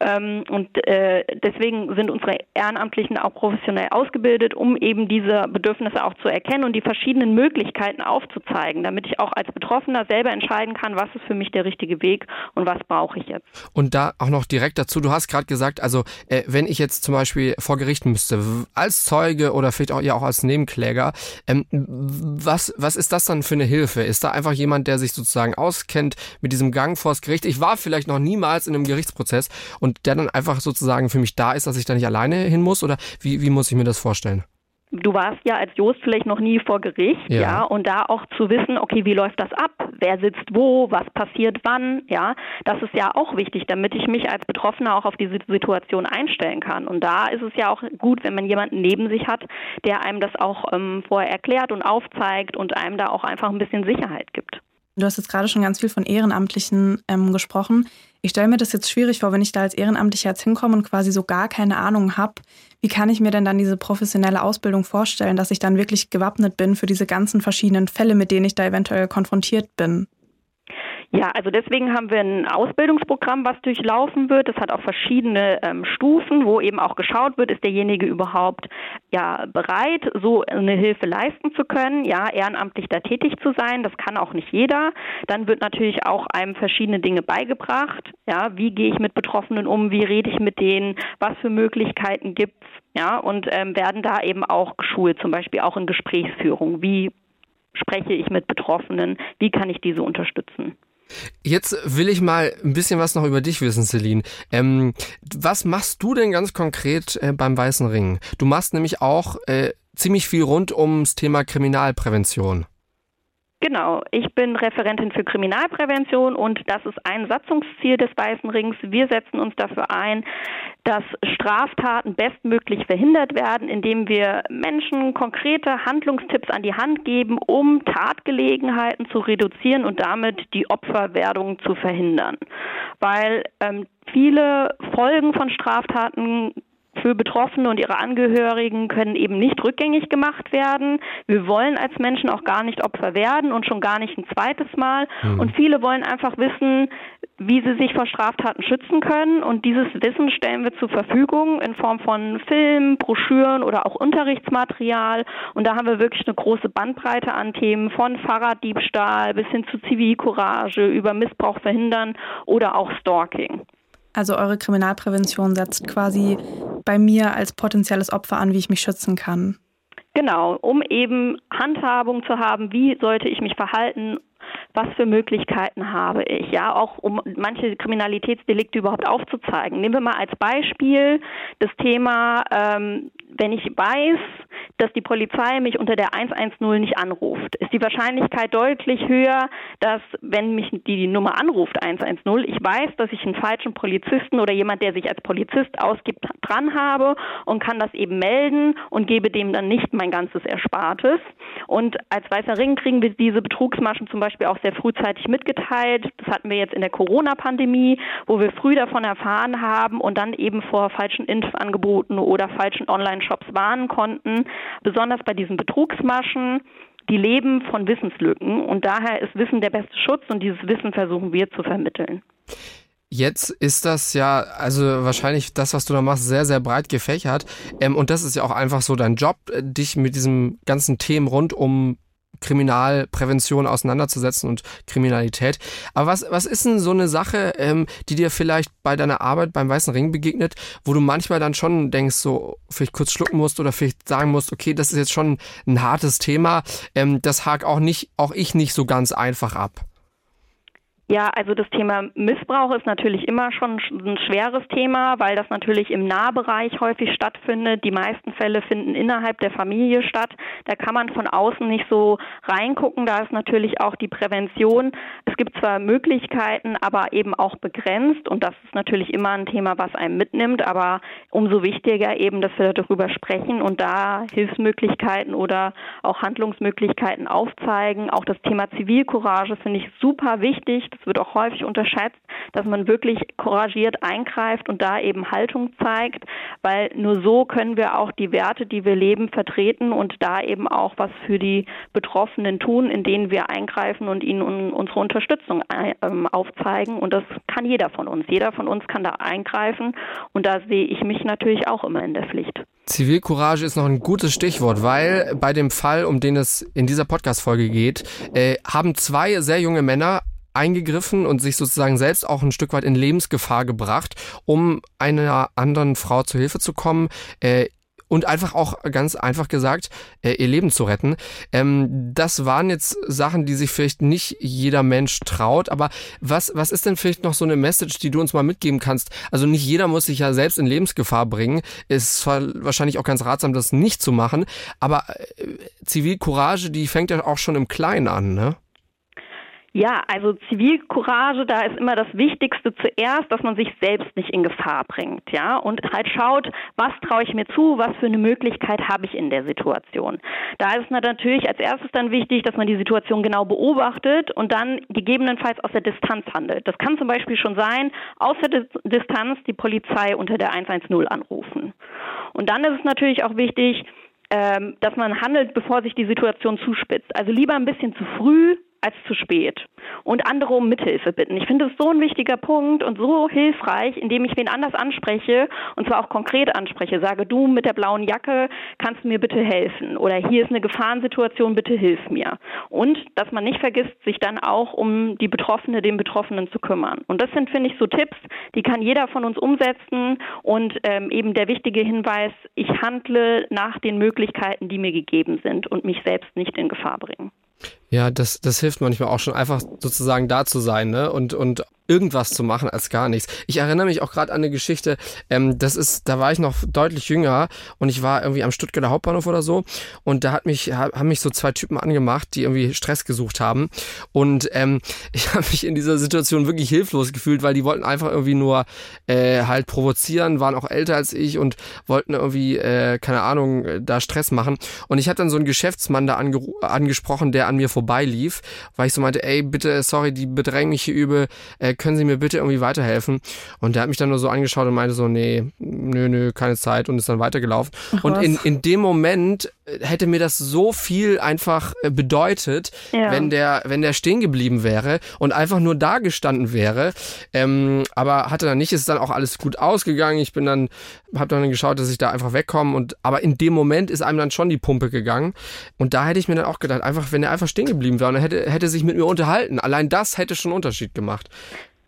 ähm, und äh, deswegen sind unsere Ehrenamtlichen auch professionell ausgebildet, um eben diese Bedürfnisse auch zu erkennen und die verschiedenen Möglichkeiten aufzuzeigen, damit ich auch als Betroffener selber entscheiden kann, was ist für mich der richtige Weg und was brauche ich jetzt jetzt. Und da auch noch direkt dazu, du hast gerade gesagt, also äh, wenn ich jetzt zum Beispiel vor Gericht müsste, als Zeuge oder vielleicht auch ja auch als Nebenkläger, ähm, was, was ist das dann für eine Hilfe? Ist da einfach jemand, der sich sozusagen auskennt mit diesem Gang vors Gericht? Ich war vielleicht noch niemals in einem Gerichtsprozess und der dann einfach sozusagen für mich da ist, dass ich da nicht alleine hin muss? Oder wie, wie muss ich mir das vorstellen? Du warst ja als Jost vielleicht noch nie vor Gericht, ja. ja. und da auch zu wissen, okay, wie läuft das ab? Wer sitzt wo? Was passiert wann? Ja, das ist ja auch wichtig, damit ich mich als Betroffener auch auf diese Situation einstellen kann. Und da ist es ja auch gut, wenn man jemanden neben sich hat, der einem das auch ähm, vorher erklärt und aufzeigt und einem da auch einfach ein bisschen Sicherheit gibt. Du hast jetzt gerade schon ganz viel von Ehrenamtlichen ähm, gesprochen. Ich stelle mir das jetzt schwierig vor, wenn ich da als Ehrenamtlicher jetzt hinkomme und quasi so gar keine Ahnung habe. Wie kann ich mir denn dann diese professionelle Ausbildung vorstellen, dass ich dann wirklich gewappnet bin für diese ganzen verschiedenen Fälle, mit denen ich da eventuell konfrontiert bin? Ja, also deswegen haben wir ein Ausbildungsprogramm, was durchlaufen wird. Das hat auch verschiedene ähm, Stufen, wo eben auch geschaut wird, ist derjenige überhaupt ja bereit, so eine Hilfe leisten zu können, ja, ehrenamtlich da tätig zu sein. Das kann auch nicht jeder. Dann wird natürlich auch einem verschiedene Dinge beigebracht. Ja, wie gehe ich mit Betroffenen um? Wie rede ich mit denen? Was für Möglichkeiten gibt's? Ja, und ähm, werden da eben auch geschult, zum Beispiel auch in Gesprächsführung. Wie spreche ich mit Betroffenen? Wie kann ich diese unterstützen? Jetzt will ich mal ein bisschen was noch über dich wissen, Celine. Ähm, was machst du denn ganz konkret äh, beim Weißen Ring? Du machst nämlich auch äh, ziemlich viel rund ums Thema Kriminalprävention. Genau, ich bin Referentin für Kriminalprävention und das ist ein Satzungsziel des Weißen Rings. Wir setzen uns dafür ein, dass Straftaten bestmöglich verhindert werden, indem wir Menschen konkrete Handlungstipps an die Hand geben, um Tatgelegenheiten zu reduzieren und damit die Opferwerdung zu verhindern. Weil ähm, viele Folgen von Straftaten für Betroffene und ihre Angehörigen können eben nicht rückgängig gemacht werden. Wir wollen als Menschen auch gar nicht Opfer werden und schon gar nicht ein zweites Mal. Mhm. Und viele wollen einfach wissen, wie sie sich vor Straftaten schützen können. Und dieses Wissen stellen wir zur Verfügung in Form von Filmen, Broschüren oder auch Unterrichtsmaterial. Und da haben wir wirklich eine große Bandbreite an Themen von Fahrraddiebstahl bis hin zu Zivilcourage über Missbrauch verhindern oder auch Stalking. Also eure Kriminalprävention setzt quasi bei mir als potenzielles Opfer an, wie ich mich schützen kann. Genau, um eben Handhabung zu haben, wie sollte ich mich verhalten, was für Möglichkeiten habe ich, ja, auch um manche Kriminalitätsdelikte überhaupt aufzuzeigen. Nehmen wir mal als Beispiel das Thema, ähm, wenn ich weiß, dass die Polizei mich unter der 110 nicht anruft, ist die Wahrscheinlichkeit deutlich höher, dass wenn mich die Nummer anruft 110, ich weiß, dass ich einen falschen Polizisten oder jemand, der sich als Polizist ausgibt, dran habe und kann das eben melden und gebe dem dann nicht mein ganzes Erspartes. Und als Weißer Ring kriegen wir diese Betrugsmaschen zum Beispiel auch sehr frühzeitig mitgeteilt. Das hatten wir jetzt in der Corona-Pandemie, wo wir früh davon erfahren haben und dann eben vor falschen Impfangeboten oder falschen Online-Shops warnen konnten besonders bei diesen Betrugsmaschen, die leben von Wissenslücken und daher ist Wissen der beste Schutz und dieses Wissen versuchen wir zu vermitteln. Jetzt ist das ja, also wahrscheinlich das, was du da machst, sehr, sehr breit gefächert. Ähm, und das ist ja auch einfach so dein Job, dich mit diesem ganzen Themen rund um Kriminalprävention auseinanderzusetzen und Kriminalität. Aber was, was ist denn so eine Sache, ähm, die dir vielleicht bei deiner Arbeit beim Weißen Ring begegnet, wo du manchmal dann schon denkst, so vielleicht kurz schlucken musst oder vielleicht sagen musst, okay, das ist jetzt schon ein hartes Thema, ähm, das hakt auch nicht, auch ich nicht so ganz einfach ab. Ja, also das Thema Missbrauch ist natürlich immer schon ein schweres Thema, weil das natürlich im Nahbereich häufig stattfindet. Die meisten Fälle finden innerhalb der Familie statt. Da kann man von außen nicht so reingucken. Da ist natürlich auch die Prävention. Es gibt zwar Möglichkeiten, aber eben auch begrenzt. Und das ist natürlich immer ein Thema, was einem mitnimmt. Aber umso wichtiger eben, dass wir darüber sprechen und da Hilfsmöglichkeiten oder auch Handlungsmöglichkeiten aufzeigen. Auch das Thema Zivilcourage finde ich super wichtig es wird auch häufig unterschätzt, dass man wirklich couragiert eingreift und da eben Haltung zeigt, weil nur so können wir auch die Werte, die wir leben, vertreten und da eben auch was für die Betroffenen tun, in denen wir eingreifen und ihnen unsere Unterstützung ähm, aufzeigen. Und das kann jeder von uns. Jeder von uns kann da eingreifen und da sehe ich mich natürlich auch immer in der Pflicht. Zivilcourage ist noch ein gutes Stichwort, weil bei dem Fall, um den es in dieser Podcast-Folge geht, äh, haben zwei sehr junge Männer eingegriffen und sich sozusagen selbst auch ein Stück weit in Lebensgefahr gebracht, um einer anderen Frau zu Hilfe zu kommen. Äh, und einfach auch ganz einfach gesagt, äh, ihr Leben zu retten. Ähm, das waren jetzt Sachen, die sich vielleicht nicht jeder Mensch traut, aber was, was ist denn vielleicht noch so eine Message, die du uns mal mitgeben kannst? Also nicht jeder muss sich ja selbst in Lebensgefahr bringen. Ist wahrscheinlich auch ganz ratsam, das nicht zu machen, aber äh, Zivilcourage, die fängt ja auch schon im Kleinen an, ne? Ja, also Zivilcourage, da ist immer das Wichtigste zuerst, dass man sich selbst nicht in Gefahr bringt, ja, und halt schaut, was traue ich mir zu, was für eine Möglichkeit habe ich in der Situation. Da ist natürlich als erstes dann wichtig, dass man die Situation genau beobachtet und dann gegebenenfalls aus der Distanz handelt. Das kann zum Beispiel schon sein, aus der Distanz die Polizei unter der 110 anrufen. Und dann ist es natürlich auch wichtig, ähm, dass man handelt, bevor sich die Situation zuspitzt. Also lieber ein bisschen zu früh als zu spät und andere um Mithilfe bitten. Ich finde es so ein wichtiger Punkt und so hilfreich, indem ich wen anders anspreche und zwar auch konkret anspreche, sage du mit der blauen Jacke, kannst du mir bitte helfen oder hier ist eine Gefahrensituation, bitte hilf mir. Und dass man nicht vergisst, sich dann auch um die Betroffene, den Betroffenen zu kümmern. Und das sind, finde ich, so Tipps, die kann jeder von uns umsetzen und ähm, eben der wichtige Hinweis, ich handle nach den Möglichkeiten, die mir gegeben sind und mich selbst nicht in Gefahr bringen. Ja, das, das hilft manchmal auch schon einfach sozusagen da zu sein, ne? Und, und irgendwas zu machen als gar nichts. Ich erinnere mich auch gerade an eine Geschichte, ähm, das ist, da war ich noch deutlich jünger und ich war irgendwie am Stuttgarter Hauptbahnhof oder so und da hat mich, haben mich so zwei Typen angemacht, die irgendwie Stress gesucht haben und ähm, [laughs] ich habe mich in dieser Situation wirklich hilflos gefühlt, weil die wollten einfach irgendwie nur äh, halt provozieren, waren auch älter als ich und wollten irgendwie, äh, keine Ahnung, da Stress machen und ich habe dann so einen Geschäftsmann da ange angesprochen, der an mir vorbeilief, weil ich so meinte, ey, bitte, sorry, die bedrängen mich hier übel, äh, können Sie mir bitte irgendwie weiterhelfen? Und der hat mich dann nur so angeschaut und meinte so, nee, nö, nö, keine Zeit und ist dann weitergelaufen. Ach, und in, in dem Moment äh, hätte mir das so viel einfach äh, bedeutet, ja. wenn der, wenn der stehen geblieben wäre und einfach nur da gestanden wäre. Ähm, aber hatte dann nicht, ist dann auch alles gut ausgegangen. Ich bin dann, habe dann geschaut, dass ich da einfach wegkomme und, aber in dem Moment ist einem dann schon die Pumpe gegangen. Und da hätte ich mir dann auch gedacht, einfach, wenn er einfach stehen geblieben wäre und er hätte, hätte sich mit mir unterhalten, allein das hätte schon einen Unterschied gemacht.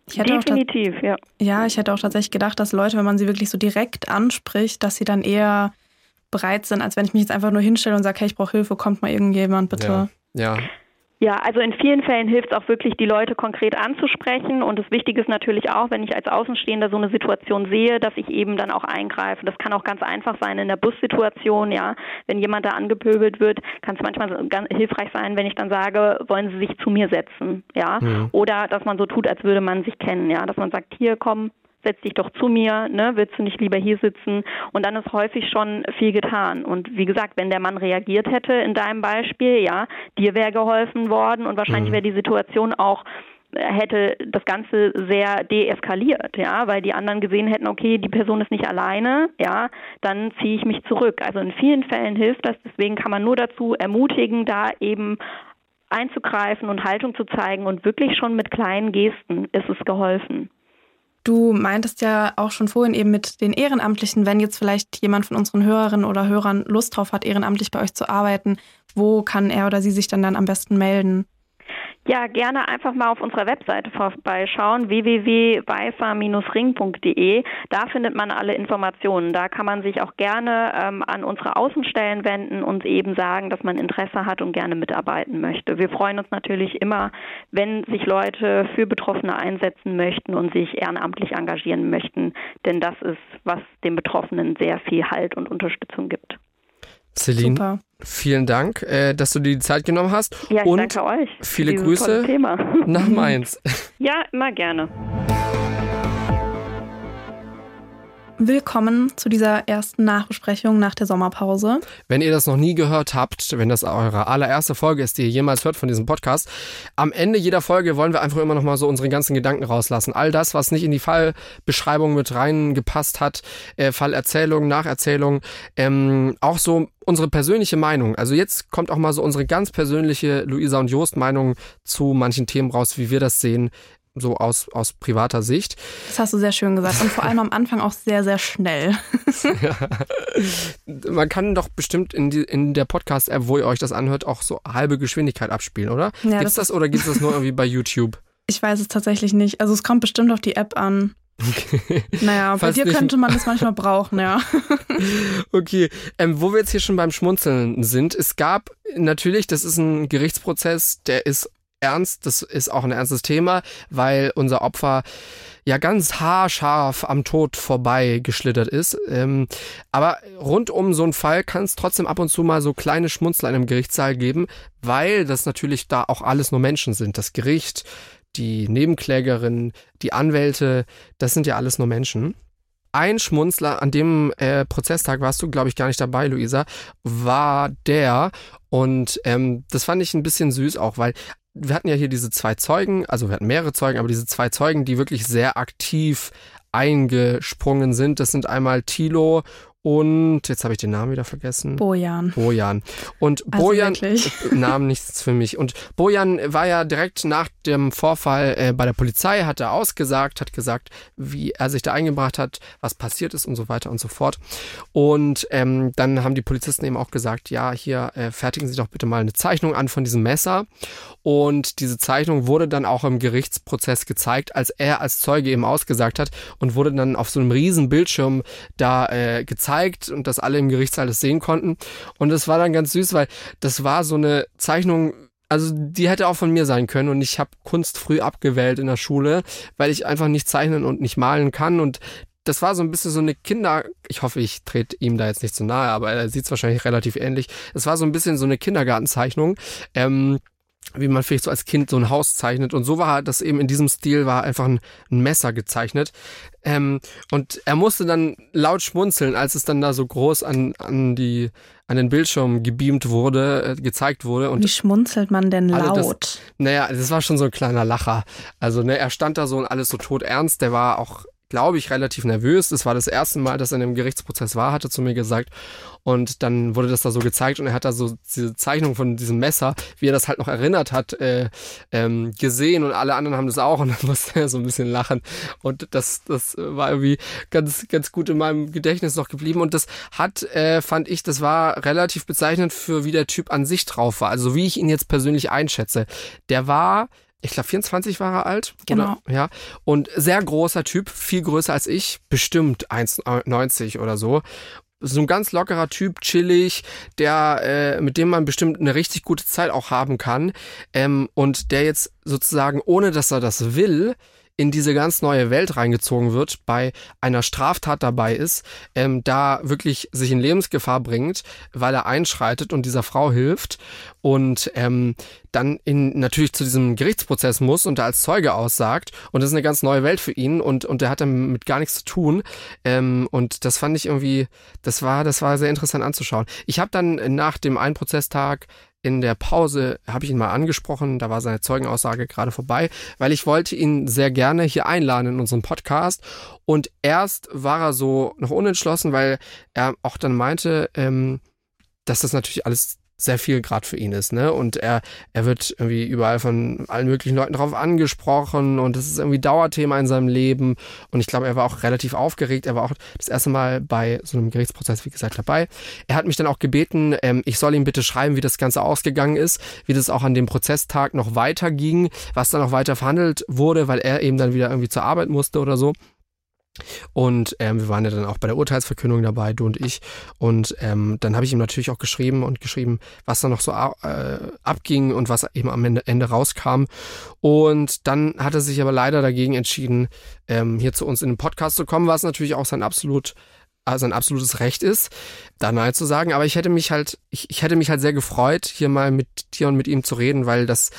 Definitiv, ja. Ja, ich hätte auch tatsächlich gedacht, dass Leute, wenn man sie wirklich so direkt anspricht, dass sie dann eher bereit sind, als wenn ich mich jetzt einfach nur hinstelle und sage, hey, ich brauche Hilfe, kommt mal irgendjemand bitte. Ja. ja. Ja, also in vielen Fällen hilft es auch wirklich, die Leute konkret anzusprechen. Und das Wichtige ist natürlich auch, wenn ich als Außenstehender so eine Situation sehe, dass ich eben dann auch eingreife. Das kann auch ganz einfach sein in der Bussituation, ja. Wenn jemand da angepöbelt wird, kann es manchmal ganz hilfreich sein, wenn ich dann sage, wollen Sie sich zu mir setzen, ja. Mhm. Oder dass man so tut, als würde man sich kennen, ja. Dass man sagt, hier, komm, setz dich doch zu mir, ne, willst du nicht lieber hier sitzen? Und dann ist häufig schon viel getan. Und wie gesagt, wenn der Mann reagiert hätte in deinem Beispiel, ja, dir wäre geholfen worden und wahrscheinlich mhm. wäre die Situation auch äh, hätte das Ganze sehr deeskaliert, ja, weil die anderen gesehen hätten, okay, die Person ist nicht alleine, ja, dann ziehe ich mich zurück. Also in vielen Fällen hilft das, deswegen kann man nur dazu ermutigen, da eben einzugreifen und Haltung zu zeigen und wirklich schon mit kleinen Gesten ist es geholfen. Du meintest ja auch schon vorhin eben mit den Ehrenamtlichen, wenn jetzt vielleicht jemand von unseren Hörerinnen oder Hörern Lust drauf hat, ehrenamtlich bei euch zu arbeiten, wo kann er oder sie sich dann dann am besten melden? Ja, gerne einfach mal auf unserer Webseite vorbeischauen, www.weifa-ring.de. Da findet man alle Informationen. Da kann man sich auch gerne ähm, an unsere Außenstellen wenden und eben sagen, dass man Interesse hat und gerne mitarbeiten möchte. Wir freuen uns natürlich immer, wenn sich Leute für Betroffene einsetzen möchten und sich ehrenamtlich engagieren möchten, denn das ist, was den Betroffenen sehr viel Halt und Unterstützung gibt. Celine, Super. Vielen Dank, äh, dass du dir die Zeit genommen hast. Ja, ich und danke euch. Viele Grüße nach Mainz. [laughs] [laughs] Ja, immer gerne. Willkommen zu dieser ersten Nachbesprechung nach der Sommerpause. Wenn ihr das noch nie gehört habt, wenn das eure allererste Folge ist, die ihr jemals hört von diesem Podcast, am Ende jeder Folge wollen wir einfach immer noch mal so unsere ganzen Gedanken rauslassen. All das, was nicht in die Fallbeschreibung mit reingepasst hat, äh, Fallerzählung, Nacherzählung, ähm, auch so unsere persönliche Meinung. Also jetzt kommt auch mal so unsere ganz persönliche Luisa und Jost Meinung zu manchen Themen raus, wie wir das sehen so aus, aus privater Sicht. Das hast du sehr schön gesagt und vor allem am Anfang auch sehr, sehr schnell. [laughs] [laughs] ja. Man kann doch bestimmt in, die, in der Podcast-App, wo ihr euch das anhört, auch so halbe Geschwindigkeit abspielen, oder? Ja, gibt's das, das oder gibt es das nur irgendwie bei YouTube? Ich weiß es tatsächlich nicht. Also es kommt bestimmt auf die App an. Okay. Naja, bei dir könnte man das manchmal brauchen, ja. [laughs] okay, ähm, wo wir jetzt hier schon beim Schmunzeln sind, es gab natürlich, das ist ein Gerichtsprozess, der ist ernst. Das ist auch ein ernstes Thema, weil unser Opfer ja ganz haarscharf am Tod vorbei geschlittert ist. Ähm, aber rund um so einen Fall kann es trotzdem ab und zu mal so kleine Schmunzler in einem Gerichtssaal geben, weil das natürlich da auch alles nur Menschen sind. Das Gericht, die Nebenklägerin, die Anwälte, das sind ja alles nur Menschen. Ein Schmunzler, an dem äh, Prozesstag warst du, glaube ich, gar nicht dabei, Luisa, war der. Und ähm, das fand ich ein bisschen süß auch, weil wir hatten ja hier diese zwei Zeugen, also wir hatten mehrere Zeugen, aber diese zwei Zeugen, die wirklich sehr aktiv eingesprungen sind. Das sind einmal Tilo und jetzt habe ich den Namen wieder vergessen. Bojan. Bojan. Und also Bojan, wirklich? Namen nichts für mich. Und Bojan war ja direkt nach dem Vorfall äh, bei der Polizei, hat er ausgesagt, hat gesagt, wie er sich da eingebracht hat, was passiert ist und so weiter und so fort. Und ähm, dann haben die Polizisten eben auch gesagt, ja, hier äh, fertigen Sie doch bitte mal eine Zeichnung an von diesem Messer. Und diese Zeichnung wurde dann auch im Gerichtsprozess gezeigt, als er als Zeuge eben ausgesagt hat und wurde dann auf so einem riesen Bildschirm da äh, gezeigt und dass alle im Gerichtssaal das sehen konnten. Und es war dann ganz süß, weil das war so eine Zeichnung, Also die hätte auch von mir sein können und ich habe Kunst früh abgewählt in der Schule, weil ich einfach nicht zeichnen und nicht malen kann und das war so ein bisschen so eine Kinder, ich hoffe, ich trete ihm da jetzt nicht zu nahe, aber er sieht es wahrscheinlich relativ ähnlich. Es war so ein bisschen so eine Kindergartenzeichnung. Ähm, wie man vielleicht so als Kind so ein Haus zeichnet. Und so war das eben in diesem Stil, war einfach ein, ein Messer gezeichnet. Ähm, und er musste dann laut schmunzeln, als es dann da so groß an, an, die, an den Bildschirm gebeamt wurde, äh, gezeigt wurde. Und Wie schmunzelt man denn laut? also das, naja, das war schon so ein kleiner Lacher. Also ne, er stand da so und alles so tot ernst. Der war auch glaube ich, relativ nervös. Das war das erste Mal, dass er in einem Gerichtsprozess war, hatte zu mir gesagt. Und dann wurde das da so gezeigt und er hat da so diese Zeichnung von diesem Messer, wie er das halt noch erinnert hat, äh, ähm, gesehen und alle anderen haben das auch und dann [laughs] musste er so ein bisschen lachen. Und das, das war irgendwie ganz, ganz gut in meinem Gedächtnis noch geblieben. Und das hat, äh, fand ich, das war relativ bezeichnend für wie der Typ an sich drauf war. Also wie ich ihn jetzt persönlich einschätze. Der war ich glaube 24 war er alt. Genau. Oder, ja. Und sehr großer Typ, viel größer als ich, bestimmt 1,90 oder so. So ein ganz lockerer Typ, chillig, der, äh, mit dem man bestimmt eine richtig gute Zeit auch haben kann. Ähm, und der jetzt sozusagen, ohne dass er das will, in diese ganz neue Welt reingezogen wird, bei einer Straftat dabei ist, ähm, da wirklich sich in Lebensgefahr bringt, weil er einschreitet und dieser Frau hilft und ähm, dann in, natürlich zu diesem Gerichtsprozess muss und da als Zeuge aussagt und das ist eine ganz neue Welt für ihn und und der hat damit gar nichts zu tun ähm, und das fand ich irgendwie, das war das war sehr interessant anzuschauen. Ich habe dann nach dem einen Prozesstag in der Pause habe ich ihn mal angesprochen, da war seine Zeugenaussage gerade vorbei, weil ich wollte ihn sehr gerne hier einladen in unseren Podcast. Und erst war er so noch unentschlossen, weil er auch dann meinte, ähm, dass das natürlich alles sehr viel gerade für ihn ist, ne? Und er, er wird irgendwie überall von allen möglichen Leuten drauf angesprochen und das ist irgendwie Dauerthema in seinem Leben. Und ich glaube, er war auch relativ aufgeregt. Er war auch das erste Mal bei so einem Gerichtsprozess, wie gesagt, dabei. Er hat mich dann auch gebeten, ähm, ich soll ihm bitte schreiben, wie das Ganze ausgegangen ist, wie das auch an dem Prozesstag noch weiterging, was dann noch weiter verhandelt wurde, weil er eben dann wieder irgendwie zur Arbeit musste oder so. Und ähm, wir waren ja dann auch bei der Urteilsverkündung dabei, du und ich. Und ähm, dann habe ich ihm natürlich auch geschrieben und geschrieben, was da noch so äh, abging und was eben am Ende, Ende rauskam. Und dann hat er sich aber leider dagegen entschieden, ähm, hier zu uns in den Podcast zu kommen, was natürlich auch sein absolut also ein absolutes Recht ist, da Nein zu sagen. Aber ich hätte mich halt, ich, ich hätte mich halt sehr gefreut, hier mal mit dir und mit ihm zu reden, weil das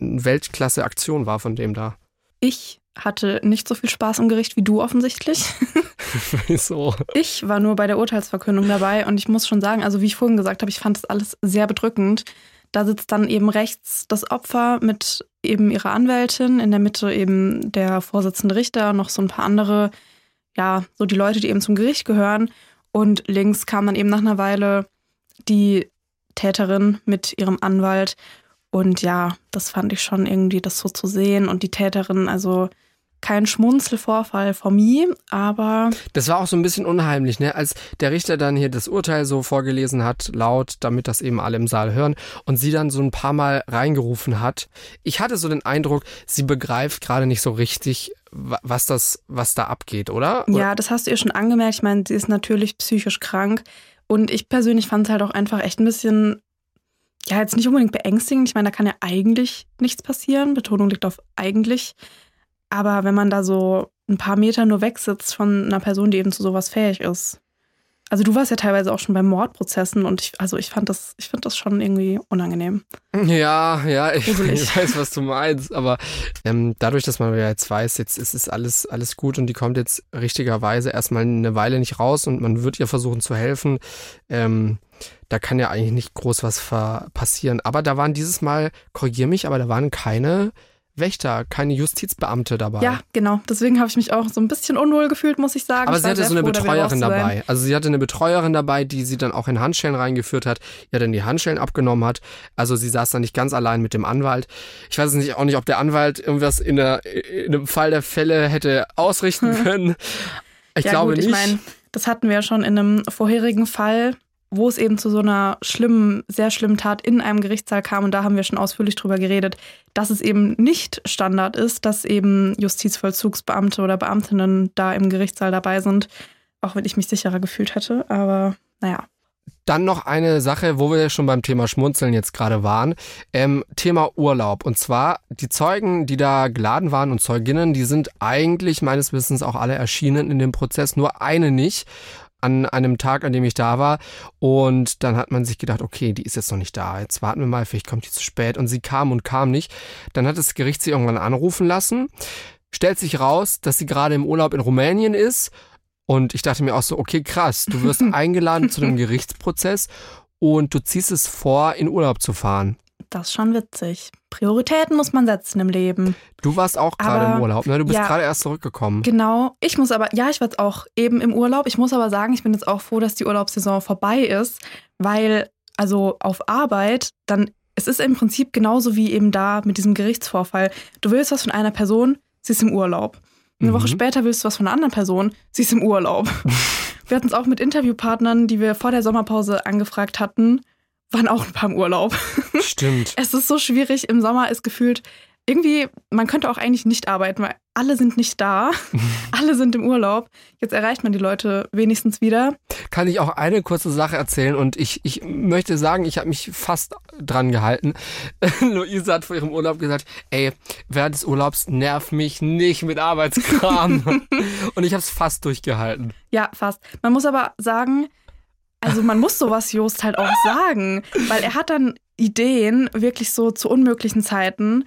eine Weltklasse-Aktion war von dem da. Ich hatte nicht so viel Spaß im Gericht wie du offensichtlich. [laughs] [laughs] Wieso? Ich war nur bei der Urteilsverkündung dabei und ich muss schon sagen, also wie ich vorhin gesagt habe, ich fand das alles sehr bedrückend. Da sitzt dann eben rechts das Opfer mit eben ihrer Anwältin, in der Mitte eben der Vorsitzende Richter, noch so ein paar andere, ja, so die Leute, die eben zum Gericht gehören. Und links kam dann eben nach einer Weile die Täterin mit ihrem Anwalt. Und ja, das fand ich schon irgendwie, das so zu sehen. Und die Täterin, also kein Schmunzelvorfall von mir, aber. Das war auch so ein bisschen unheimlich, ne? Als der Richter dann hier das Urteil so vorgelesen hat, laut, damit das eben alle im Saal hören, und sie dann so ein paar Mal reingerufen hat. Ich hatte so den Eindruck, sie begreift gerade nicht so richtig, was das, was da abgeht, oder? oder? Ja, das hast du ihr schon angemerkt. Ich meine, sie ist natürlich psychisch krank. Und ich persönlich fand es halt auch einfach echt ein bisschen, ja, jetzt nicht unbedingt beängstigend. Ich meine, da kann ja eigentlich nichts passieren. Betonung liegt auf eigentlich. Aber wenn man da so ein paar Meter nur wegsitzt von einer Person, die eben zu sowas fähig ist. Also du warst ja teilweise auch schon bei Mordprozessen und ich, also ich fand das, ich finde das schon irgendwie unangenehm. Ja, ja, ich, ich [laughs] weiß, was du meinst, aber ähm, dadurch, dass man ja jetzt weiß, jetzt ist es alles, alles gut und die kommt jetzt richtigerweise erstmal eine Weile nicht raus und man wird ihr versuchen zu helfen, ähm, da kann ja eigentlich nicht groß was passieren. Aber da waren dieses Mal, korrigier mich, aber da waren keine Wächter, keine Justizbeamte dabei. Ja, genau. Deswegen habe ich mich auch so ein bisschen unwohl gefühlt, muss ich sagen. Aber ich sie hatte so eine froh, Betreuerin dabei. Also sie hatte eine Betreuerin dabei, die sie dann auch in Handschellen reingeführt hat, ja dann die Handschellen abgenommen hat. Also sie saß dann nicht ganz allein mit dem Anwalt. Ich weiß nicht, auch nicht, ob der Anwalt irgendwas in, der, in einem Fall der Fälle hätte ausrichten [laughs] können. Ich ja, glaube gut, nicht. Ich meine, das hatten wir ja schon in einem vorherigen Fall wo es eben zu so einer schlimmen, sehr schlimmen Tat in einem Gerichtssaal kam, und da haben wir schon ausführlich drüber geredet, dass es eben nicht Standard ist, dass eben Justizvollzugsbeamte oder Beamtinnen da im Gerichtssaal dabei sind, auch wenn ich mich sicherer gefühlt hätte. Aber naja. Dann noch eine Sache, wo wir schon beim Thema Schmunzeln jetzt gerade waren. Ähm, Thema Urlaub. Und zwar die Zeugen, die da geladen waren und Zeuginnen, die sind eigentlich meines Wissens auch alle erschienen in dem Prozess, nur eine nicht an einem Tag, an dem ich da war. Und dann hat man sich gedacht, okay, die ist jetzt noch nicht da. Jetzt warten wir mal, vielleicht kommt die zu spät. Und sie kam und kam nicht. Dann hat das Gericht sie irgendwann anrufen lassen. Stellt sich raus, dass sie gerade im Urlaub in Rumänien ist und ich dachte mir auch so, okay, krass, du wirst [laughs] eingeladen zu einem Gerichtsprozess und du ziehst es vor, in Urlaub zu fahren. Das ist schon witzig. Prioritäten muss man setzen im Leben. Du warst auch gerade im Urlaub, ne? Du bist ja. gerade erst zurückgekommen. Genau. Ich muss aber, ja, ich war jetzt auch eben im Urlaub. Ich muss aber sagen, ich bin jetzt auch froh, dass die Urlaubssaison vorbei ist, weil, also auf Arbeit, dann, es ist im Prinzip genauso wie eben da mit diesem Gerichtsvorfall. Du willst was von einer Person, sie ist im Urlaub. Eine Woche Mhm. später willst du was von einer anderen Person, sie ist im Urlaub. [laughs] wir hatten es auch mit Interviewpartnern, die wir vor der Sommerpause angefragt hatten, waren auch ein paar im Urlaub. Stimmt. [laughs] Es ist so schwierig. Im Sommer ist gefühlt irgendwie, man könnte auch eigentlich nicht arbeiten, weil alle sind nicht da. [laughs] alle sind im Urlaub. Jetzt erreicht man die Leute wenigstens wieder. Kann ich auch eine kurze Sache erzählen und ich, ich möchte sagen, ich habe mich fast dran gehalten. [laughs] Luise hat vor ihrem Urlaub gesagt, ey, während des Urlaubs nerv mich nicht mit Arbeitskram. und ich habe es fast durchgehalten. Ja, fast. Man muss aber sagen, also man muss sowas Jost halt auch sagen, weil er hat dann Ideen wirklich so zu unmöglichen Zeiten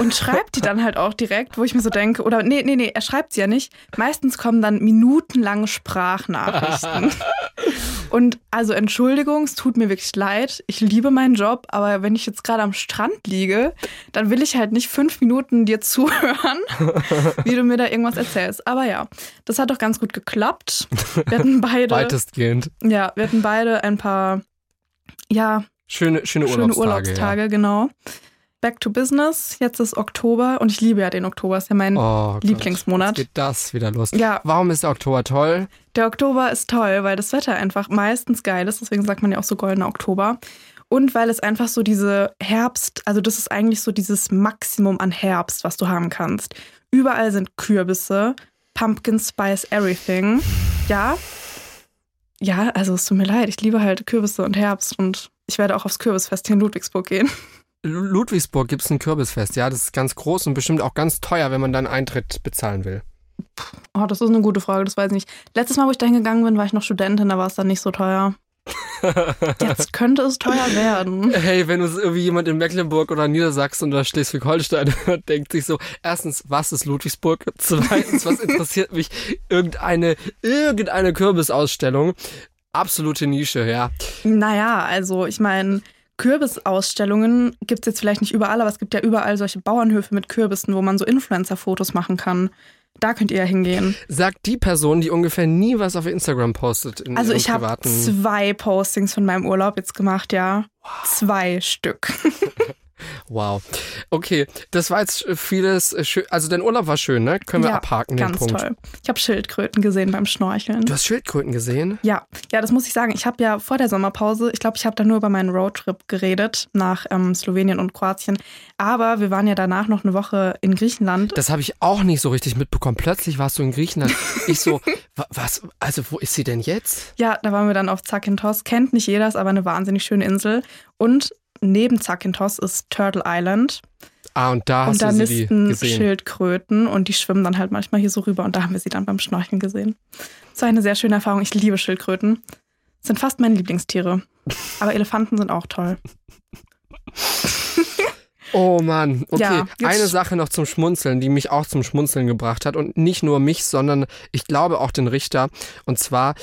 und schreibt die dann halt auch direkt, wo ich mir so denke, oder nee, nee, nee, er schreibt sie ja nicht. Meistens kommen dann minutenlange Sprachnachrichten. [laughs] Und also Entschuldigung, es tut mir wirklich leid. Ich liebe meinen Job, aber wenn ich jetzt gerade am Strand liege, dann will ich halt nicht fünf Minuten dir zuhören, [laughs] wie du mir da irgendwas erzählst. Aber ja, das hat doch ganz gut geklappt. Wir hatten [laughs] beide, Weitestgehend. ja, wir hatten beide ein paar, ja, Schöne, schöne, schöne Urlaubstage. Urlaubstage, genau. Back to Business. Jetzt ist Oktober und ich liebe ja den Oktober. Ist ja mein. Oh, Gott. Lieblingsmonat. Jetzt geht das wieder los. Ja. Warum ist der Oktober toll? Der Oktober ist toll, weil das Wetter einfach meistens geil ist. Deswegen sagt man ja auch so goldener Oktober. Und weil es einfach so diese Herbst, also das ist eigentlich so dieses Maximum an Herbst, was du haben kannst. Überall sind Kürbisse, Pumpkin Spice Everything. Ja. Ja, also es tut mir leid. Ich liebe halt Kürbisse und Herbst und ich werde auch aufs Kürbisfest hier in Ludwigsburg gehen. Lu- Ludwigsburg gibt's ein Kürbisfest, ja, das ist ganz groß und bestimmt auch ganz teuer, wenn man dann Eintritt bezahlen will. Oh, das ist eine gute Frage, das weiß ich nicht. Letztes Mal, wo ich da hingegangen bin, war ich noch Studentin, da war es dann nicht so teuer. [laughs] Jetzt könnte es teuer werden. Hey, wenn uns irgendwie jemand in Mecklenburg oder Niedersachsen oder Schleswig-Holstein [laughs] hört, denkt sich so, erstens, was ist Ludwigsburg? Zweitens, was interessiert mich? Irgendeine, irgendeine Kürbisausstellung. Absolute Nische, ja. Naja, also ich meine, Kürbisausstellungen gibt es jetzt vielleicht nicht überall, aber es gibt ja überall solche Bauernhöfe mit Kürbissen, wo man so Influencer-Fotos machen kann. Da könnt ihr ja hingehen. Sagt die Person, die ungefähr nie was auf Instagram postet in Also ich habe zwei Postings von meinem Urlaub jetzt gemacht, ja. Zwei Stück. [laughs] Wow. Okay, das war jetzt vieles schön. Also dein Urlaub war schön, ne? Können wir ja, abhaken, den ganz Punkt. toll. Ich habe Schildkröten gesehen beim Schnorcheln. Du hast Schildkröten gesehen? Ja, ja, das muss ich sagen. Ich habe ja vor der Sommerpause, ich glaube, ich habe da nur über meinen Roadtrip geredet nach ähm, Slowenien und Kroatien. Aber wir waren ja danach noch eine Woche in Griechenland. Das habe ich auch nicht so richtig mitbekommen. Plötzlich warst du in Griechenland. Ich so, [laughs] wa- was, also wo ist sie denn jetzt? Ja, da waren wir dann auf Zakynthos. Kennt nicht jeder, ist aber eine wahnsinnig schöne Insel. Und neben Zakynthos ist Turtle Island. Ah, und da hast und da du sie nisten gesehen. Schildkröten und die schwimmen dann halt manchmal hier so rüber. Und da haben wir sie dann beim Schnorcheln gesehen. Das war eine sehr schöne Erfahrung. Ich liebe Schildkröten. Sind fast meine Lieblingstiere. Aber Elefanten sind auch toll. [laughs] Oh Mann, okay. Ja, Eine Sache noch zum Schmunzeln, die mich auch zum Schmunzeln gebracht hat. Und nicht nur mich, sondern ich glaube auch den Richter. Und zwar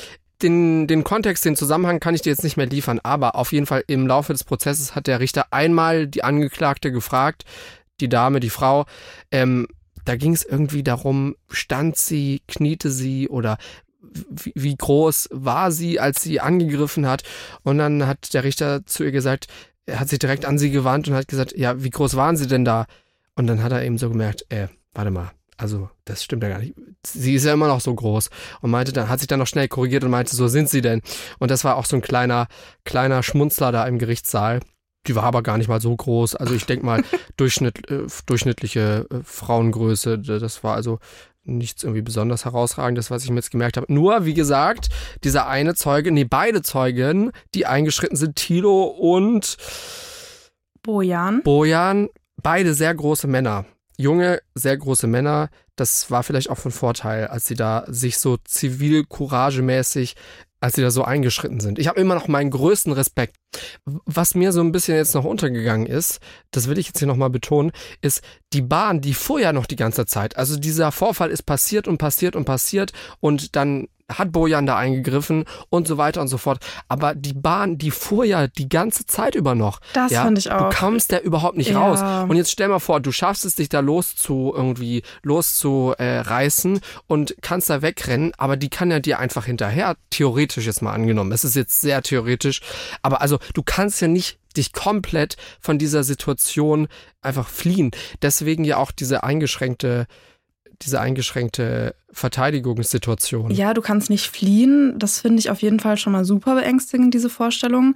den, den Kontext, den Zusammenhang kann ich dir jetzt nicht mehr liefern, aber auf jeden Fall im Laufe des Prozesses hat der Richter einmal die Angeklagte gefragt, die Dame, die Frau, ähm, da ging es irgendwie darum, stand sie, kniete sie oder wie, groß war sie, als sie angegriffen hat. Und dann hat der Richter zu ihr gesagt, er hat sich direkt an sie gewandt und hat gesagt, ja, wie groß waren sie denn da? Und dann hat er eben so gemerkt, äh, warte mal, also das stimmt ja gar nicht. Sie ist ja immer noch so groß und meinte dann, hat sich dann noch schnell korrigiert und meinte, so sind sie denn. Und das war auch so ein kleiner, kleiner Schmunzler da im Gerichtssaal. Die war aber gar nicht mal so groß. Also ich denke mal, [laughs] Durchschnitt, äh, durchschnittliche äh, Frauengröße, das war also nichts irgendwie besonders herausragendes, was ich mir jetzt gemerkt habe. Nur, wie gesagt, dieser eine Zeuge, nee, beide Zeugen, die eingeschritten sind, Tilo und Bojan. Bojan, beide sehr große Männer. Junge, sehr große Männer. Das war vielleicht auch von Vorteil, als sie da sich so zivilcouragemäßig als sie da so eingeschritten sind. Ich habe immer noch meinen größten Respekt. Was mir so ein bisschen jetzt noch untergegangen ist, das will ich jetzt hier nochmal betonen, ist die Bahn, die ja noch die ganze Zeit. Also dieser Vorfall ist passiert und passiert und passiert und dann hat Bojan da eingegriffen und so weiter und so fort. Aber die Bahn, die fuhr ja die ganze Zeit über noch. Das ja? fand ich auch. Du kamst da überhaupt nicht Ja. raus. Und jetzt stell mal vor, du schaffst es, dich da los zu irgendwie loszureißen und kannst da wegrennen, aber die kann ja dir einfach hinterher, theoretisch jetzt mal angenommen. Es ist jetzt sehr theoretisch, aber also du kannst ja nicht dich komplett von dieser Situation einfach fliehen. Deswegen ja auch diese eingeschränkte diese eingeschränkte Verteidigungssituation. Ja, du kannst nicht fliehen. Das finde ich auf jeden Fall schon mal super beängstigend, diese Vorstellung.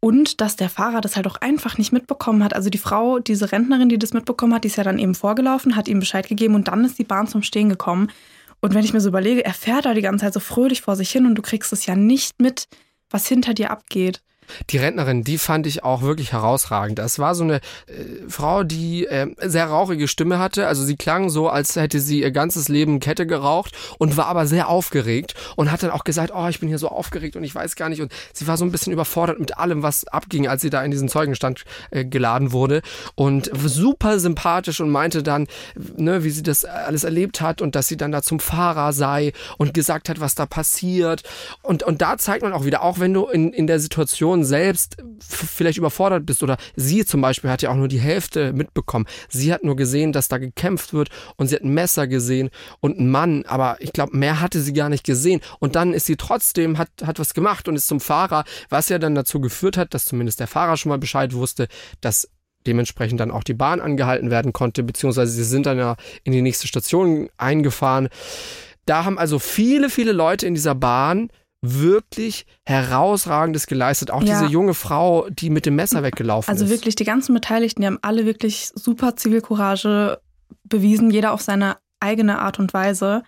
Und dass der Fahrer das halt auch einfach nicht mitbekommen hat. Also die Frau, diese Rentnerin, die das mitbekommen hat, die ist ja dann eben vorgelaufen, hat ihm Bescheid gegeben und dann ist die Bahn zum Stehen gekommen. Und wenn ich mir so überlege, er fährt da die ganze Zeit so fröhlich vor sich hin und du kriegst es ja nicht mit, was hinter dir abgeht. Die Rentnerin, die fand ich auch wirklich herausragend. Das war so eine äh, Frau, die äh, sehr rauchige Stimme hatte. Also sie klang so, als hätte sie ihr ganzes Leben Kette geraucht und war aber sehr aufgeregt und hat dann auch gesagt, oh, ich bin hier so aufgeregt und ich weiß gar nicht. Und sie war so ein bisschen überfordert mit allem, was abging, als sie da in diesen Zeugenstand äh, geladen wurde. Und super sympathisch und meinte dann, ne, wie sie das alles erlebt hat und dass sie dann da zum Fahrer sei und gesagt hat, was da passiert. Und, und da zeigt man auch wieder, auch wenn du in, in der Situation selbst f- vielleicht überfordert bist oder sie zum Beispiel hat ja auch nur die Hälfte mitbekommen. Sie hat nur gesehen, dass da gekämpft wird und sie hat ein Messer gesehen und einen Mann, aber ich glaube, mehr hatte sie gar nicht gesehen. Und dann ist sie trotzdem, hat, hat was gemacht und ist zum Fahrer, was ja dann dazu geführt hat, dass zumindest der Fahrer schon mal Bescheid wusste, dass dementsprechend dann auch die Bahn angehalten werden konnte, beziehungsweise sie sind dann ja in die nächste Station eingefahren. Da haben also viele, viele Leute in dieser Bahn wirklich herausragendes geleistet. Auch Ja. diese junge Frau, die mit dem Messer weggelaufen Also ist. wirklich, die ganzen Beteiligten, die haben alle wirklich super Zivilcourage bewiesen, jeder auf seine eigene Art und Weise.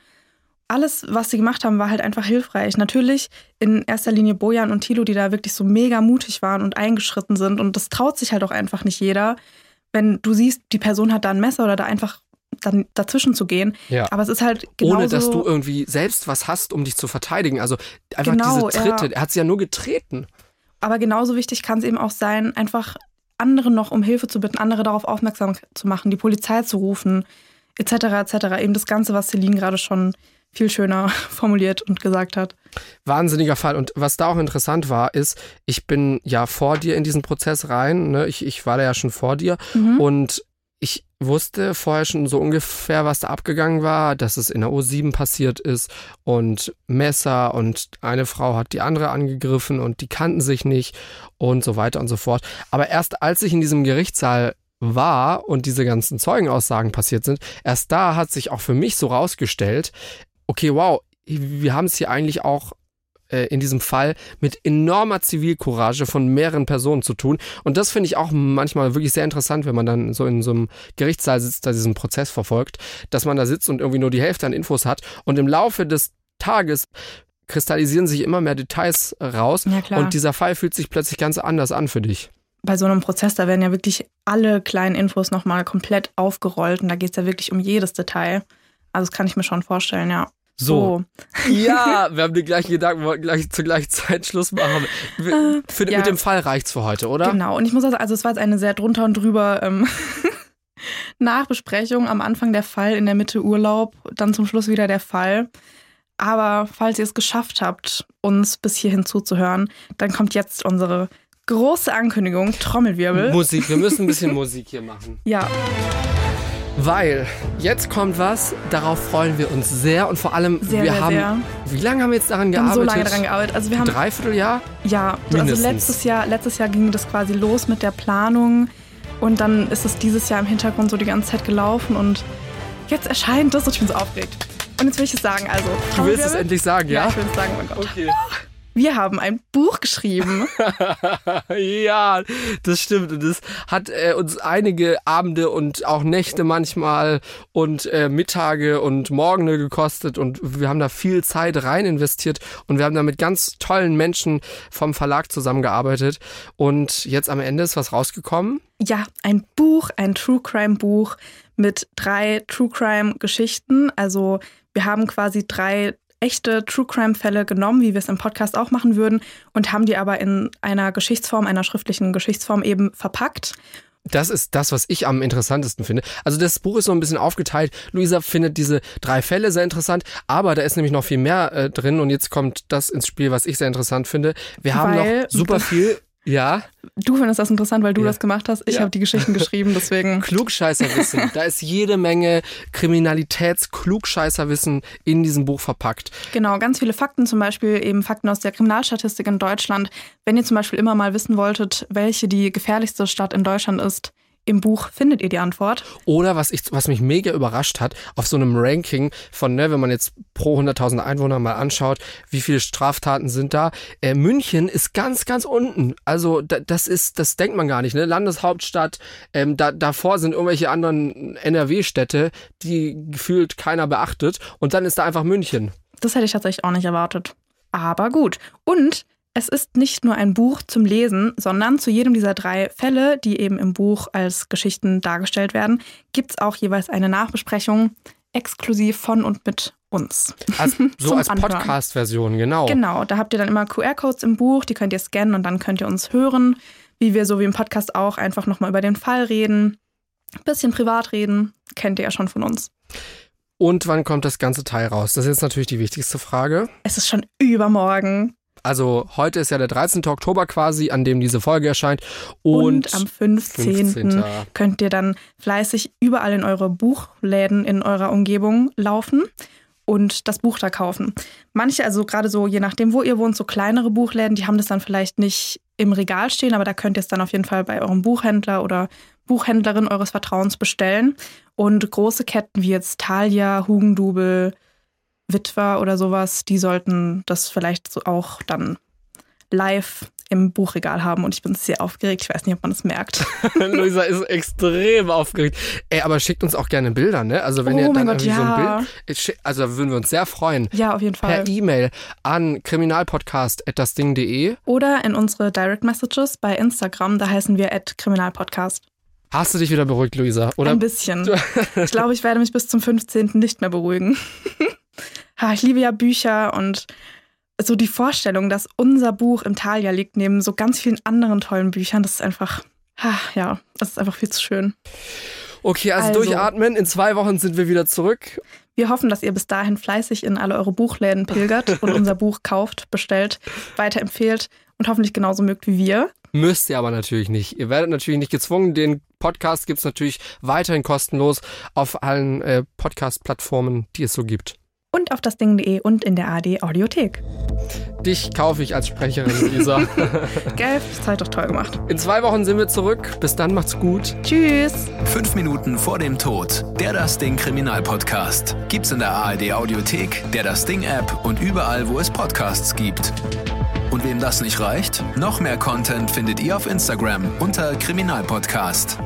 Alles, was sie gemacht haben, war halt einfach hilfreich. Natürlich in erster Linie Bojan und Thilo, die da wirklich so mega mutig waren und eingeschritten sind. Und das traut sich halt auch einfach nicht jeder. Wenn du siehst, die Person hat da ein Messer oder da einfach dann dazwischen zu gehen. Ja. Aber es ist halt genauso... Ohne dass du irgendwie selbst was hast, um dich zu verteidigen. Also einfach Genau, diese Tritte. ja. Er hat sie ja nur getreten. Aber genauso wichtig kann es eben auch sein, einfach andere noch um Hilfe zu bitten, andere darauf aufmerksam zu machen, die Polizei zu rufen, etc. etc. Eben das Ganze, was Celine gerade schon viel schöner [laughs] formuliert und gesagt hat. Wahnsinniger Fall. Und was da auch interessant war, ist, ich bin ja vor dir in diesen Prozess rein. Ne? Ich, ich war da ja schon vor dir. Mhm. Und wusste vorher schon so ungefähr, was da abgegangen war, dass es in der O7 passiert ist und Messer und eine Frau hat die andere angegriffen und die kannten sich nicht und so weiter und so fort. Aber erst als ich in diesem Gerichtssaal war und diese ganzen Zeugenaussagen passiert sind, erst da hat sich auch für mich so rausgestellt, okay, wow, wir haben es hier eigentlich auch äh, in diesem Fall mit enormer Zivilcourage von mehreren Personen zu tun. Und das finde ich auch manchmal wirklich sehr interessant, wenn man dann so in so einem Gerichtssaal sitzt, da diesen Prozess verfolgt, dass man da sitzt und irgendwie nur die Hälfte an Infos hat. Und im Laufe des Tages kristallisieren sich immer mehr Details raus. Ja, klar. Und dieser Fall fühlt sich plötzlich ganz anders an für dich. Bei so einem Prozess, da werden ja wirklich alle kleinen Infos nochmal komplett aufgerollt und da geht es ja wirklich um jedes Detail. Also das kann ich mir schon vorstellen, ja. So. Ja, [laughs] wir haben den gleichen Gedanken, wollten gleich zur gleichen Zeit Schluss machen. Wir- Für, ja. Mit dem Fall reicht's für heute, oder? Genau, und ich muss also, also es war jetzt eine sehr drunter und drüber ähm, [laughs] Nachbesprechung. Am Anfang der Fall, in der Mitte Urlaub, dann zum Schluss wieder der Fall. Aber falls ihr es geschafft habt, uns bis hierhin zuzuhören, dann kommt jetzt unsere große Ankündigung, Trommelwirbel. Musik, wir müssen ein bisschen Musik hier machen. ja, Weil jetzt kommt was, darauf freuen wir uns sehr und vor allem, Sehr, wir sehr, haben. sehr. Wie lange haben wir jetzt daran wir haben gearbeitet? so lange daran gearbeitet. Also wir haben Dreivierteljahr? Ja, also Mindestens. letztes Jahr, letztes Jahr ging das quasi los mit der Planung und dann ist es dieses Jahr im Hintergrund so die ganze Zeit gelaufen und jetzt erscheint das und ich bin so aufgeregt. Und jetzt will ich es sagen, also. Du willst es endlich sagen, ja? Ja, ich will es sagen, oh mein Gott. Okay. Wir haben ein Buch geschrieben. [laughs] ja, das stimmt. Und das hat äh, uns einige Abende und auch Nächte manchmal und äh, Mittage und Morgene gekostet. Und wir haben da viel Zeit rein investiert. Und wir haben da mit ganz tollen Menschen vom Verlag zusammengearbeitet. Und jetzt am Ende ist was rausgekommen. Ja, ein Buch, ein True Crime Buch mit drei True Crime Geschichten. Also wir haben quasi drei echte True Crime-Fälle genommen, wie wir es im Podcast auch machen würden, und haben die aber in einer Geschichtsform, einer schriftlichen Geschichtsform eben verpackt. Das ist das, was ich am interessantesten finde. Also das Buch ist so ein bisschen aufgeteilt. Luisa findet diese drei Fälle sehr interessant, aber da ist nämlich noch viel mehr äh, drin und jetzt kommt das ins Spiel, was ich sehr interessant finde. Wir haben Weil- noch super viel. Ja, Du findest das interessant, weil du Ja. das gemacht hast. Ich Ja. habe die Geschichten geschrieben, deswegen. [laughs] Klugscheißerwissen. da ist jede Menge Kriminalitäts-Klugscheißerwissen in diesem Buch verpackt. Genau, ganz viele Fakten, zum Beispiel eben Fakten aus der Kriminalstatistik in Deutschland. Wenn ihr zum Beispiel immer mal wissen wolltet, welche die gefährlichste Stadt in Deutschland ist, im Buch findet ihr die Antwort. Oder was, ich, was mich mega überrascht hat, auf so einem Ranking von, ne, wenn man jetzt pro 100.000 Einwohner mal anschaut, wie viele Straftaten sind da. Äh, München ist ganz, ganz unten. Also da, das ist, das denkt man gar nicht, ne? Landeshauptstadt, ähm, da, davor sind irgendwelche anderen NRW-Städte, die gefühlt keiner beachtet. Und dann ist da einfach München. Das hätte ich tatsächlich auch nicht erwartet. Aber gut. Und es ist nicht nur ein Buch zum Lesen, sondern zu jedem dieser drei Fälle, die eben im Buch als Geschichten dargestellt werden, gibt es auch jeweils eine Nachbesprechung exklusiv von und mit uns. Als, [laughs] so als. Podcast-Version, genau. Genau, da habt ihr dann immer QR-Codes im Buch, die könnt ihr scannen und dann könnt ihr uns hören, wie wir so wie im Podcast auch einfach nochmal über den Fall reden, bisschen privat reden, kennt ihr ja schon von uns. Und wann kommt das ganze Teil raus? Das ist jetzt natürlich die wichtigste Frage. Es ist schon übermorgen Also heute ist ja der 13. Oktober quasi, an dem diese Folge erscheint. Und, und, am 15. 15. könnt ihr dann fleißig überall in eure Buchläden in eurer Umgebung laufen und das Buch da kaufen. Manche, also gerade so, je nachdem, wo ihr wohnt, so kleinere Buchläden, die haben das dann vielleicht nicht im Regal stehen, aber da könnt ihr es dann auf jeden Fall bei eurem Buchhändler oder Buchhändlerin eures Vertrauens bestellen. Und große Ketten wie jetzt Thalia, Hugendubel, Witwer oder sowas, die sollten das vielleicht so auch dann live im Buchregal haben. Und ich bin sehr aufgeregt. Ich weiß nicht, ob man es merkt. [laughs] Luisa ist extrem aufgeregt. Ey, aber schickt uns auch gerne Bilder, ne? Also wenn Oh ihr dann Gott, irgendwie so ja. ein Bild. Also da würden wir uns sehr freuen. Ja, auf jeden Fall. Per E-Mail an kriminalpodcast.dasding.de. Oder in unsere Direct Messages bei Instagram, da heißen wir Kriminalpodcast. Hast du dich wieder beruhigt, Luisa? Oder? Ein bisschen. [laughs] Ich glaube, ich werde mich bis zum 15. nicht mehr beruhigen. [laughs] ha, ich liebe ja Bücher und so die Vorstellung, dass unser Buch im Thalia liegt, neben so ganz vielen anderen tollen Büchern, das ist einfach, ha, ja, das ist einfach viel zu schön. Okay, also, Also. durchatmen. In zwei Wochen sind wir wieder zurück. Wir hoffen, dass ihr bis dahin fleißig in alle eure Buchläden pilgert [laughs] und unser Buch kauft, bestellt, weiterempfehlt und hoffentlich genauso mögt wie wir. Müsst ihr aber natürlich nicht. Ihr werdet natürlich nicht gezwungen. Den Podcast gibt's natürlich weiterhin kostenlos auf allen äh, Podcast-Plattformen, die es so gibt. Und auf dasding.de und in der AD Audiothek. Dich kaufe ich als Sprecherin, Luisa. [laughs] [laughs] Gell, das hat doch toll gemacht. In zwei Wochen sind wir zurück. Bis dann, macht's gut. Tschüss. Fünf Minuten vor dem Tod. Der Das Ding Kriminalpodcast. Gibt's in der ARD Audiothek, der Das Ding App und überall, wo es Podcasts gibt. Und wem das nicht reicht, noch mehr Content findet ihr auf Instagram unter Kriminalpodcast.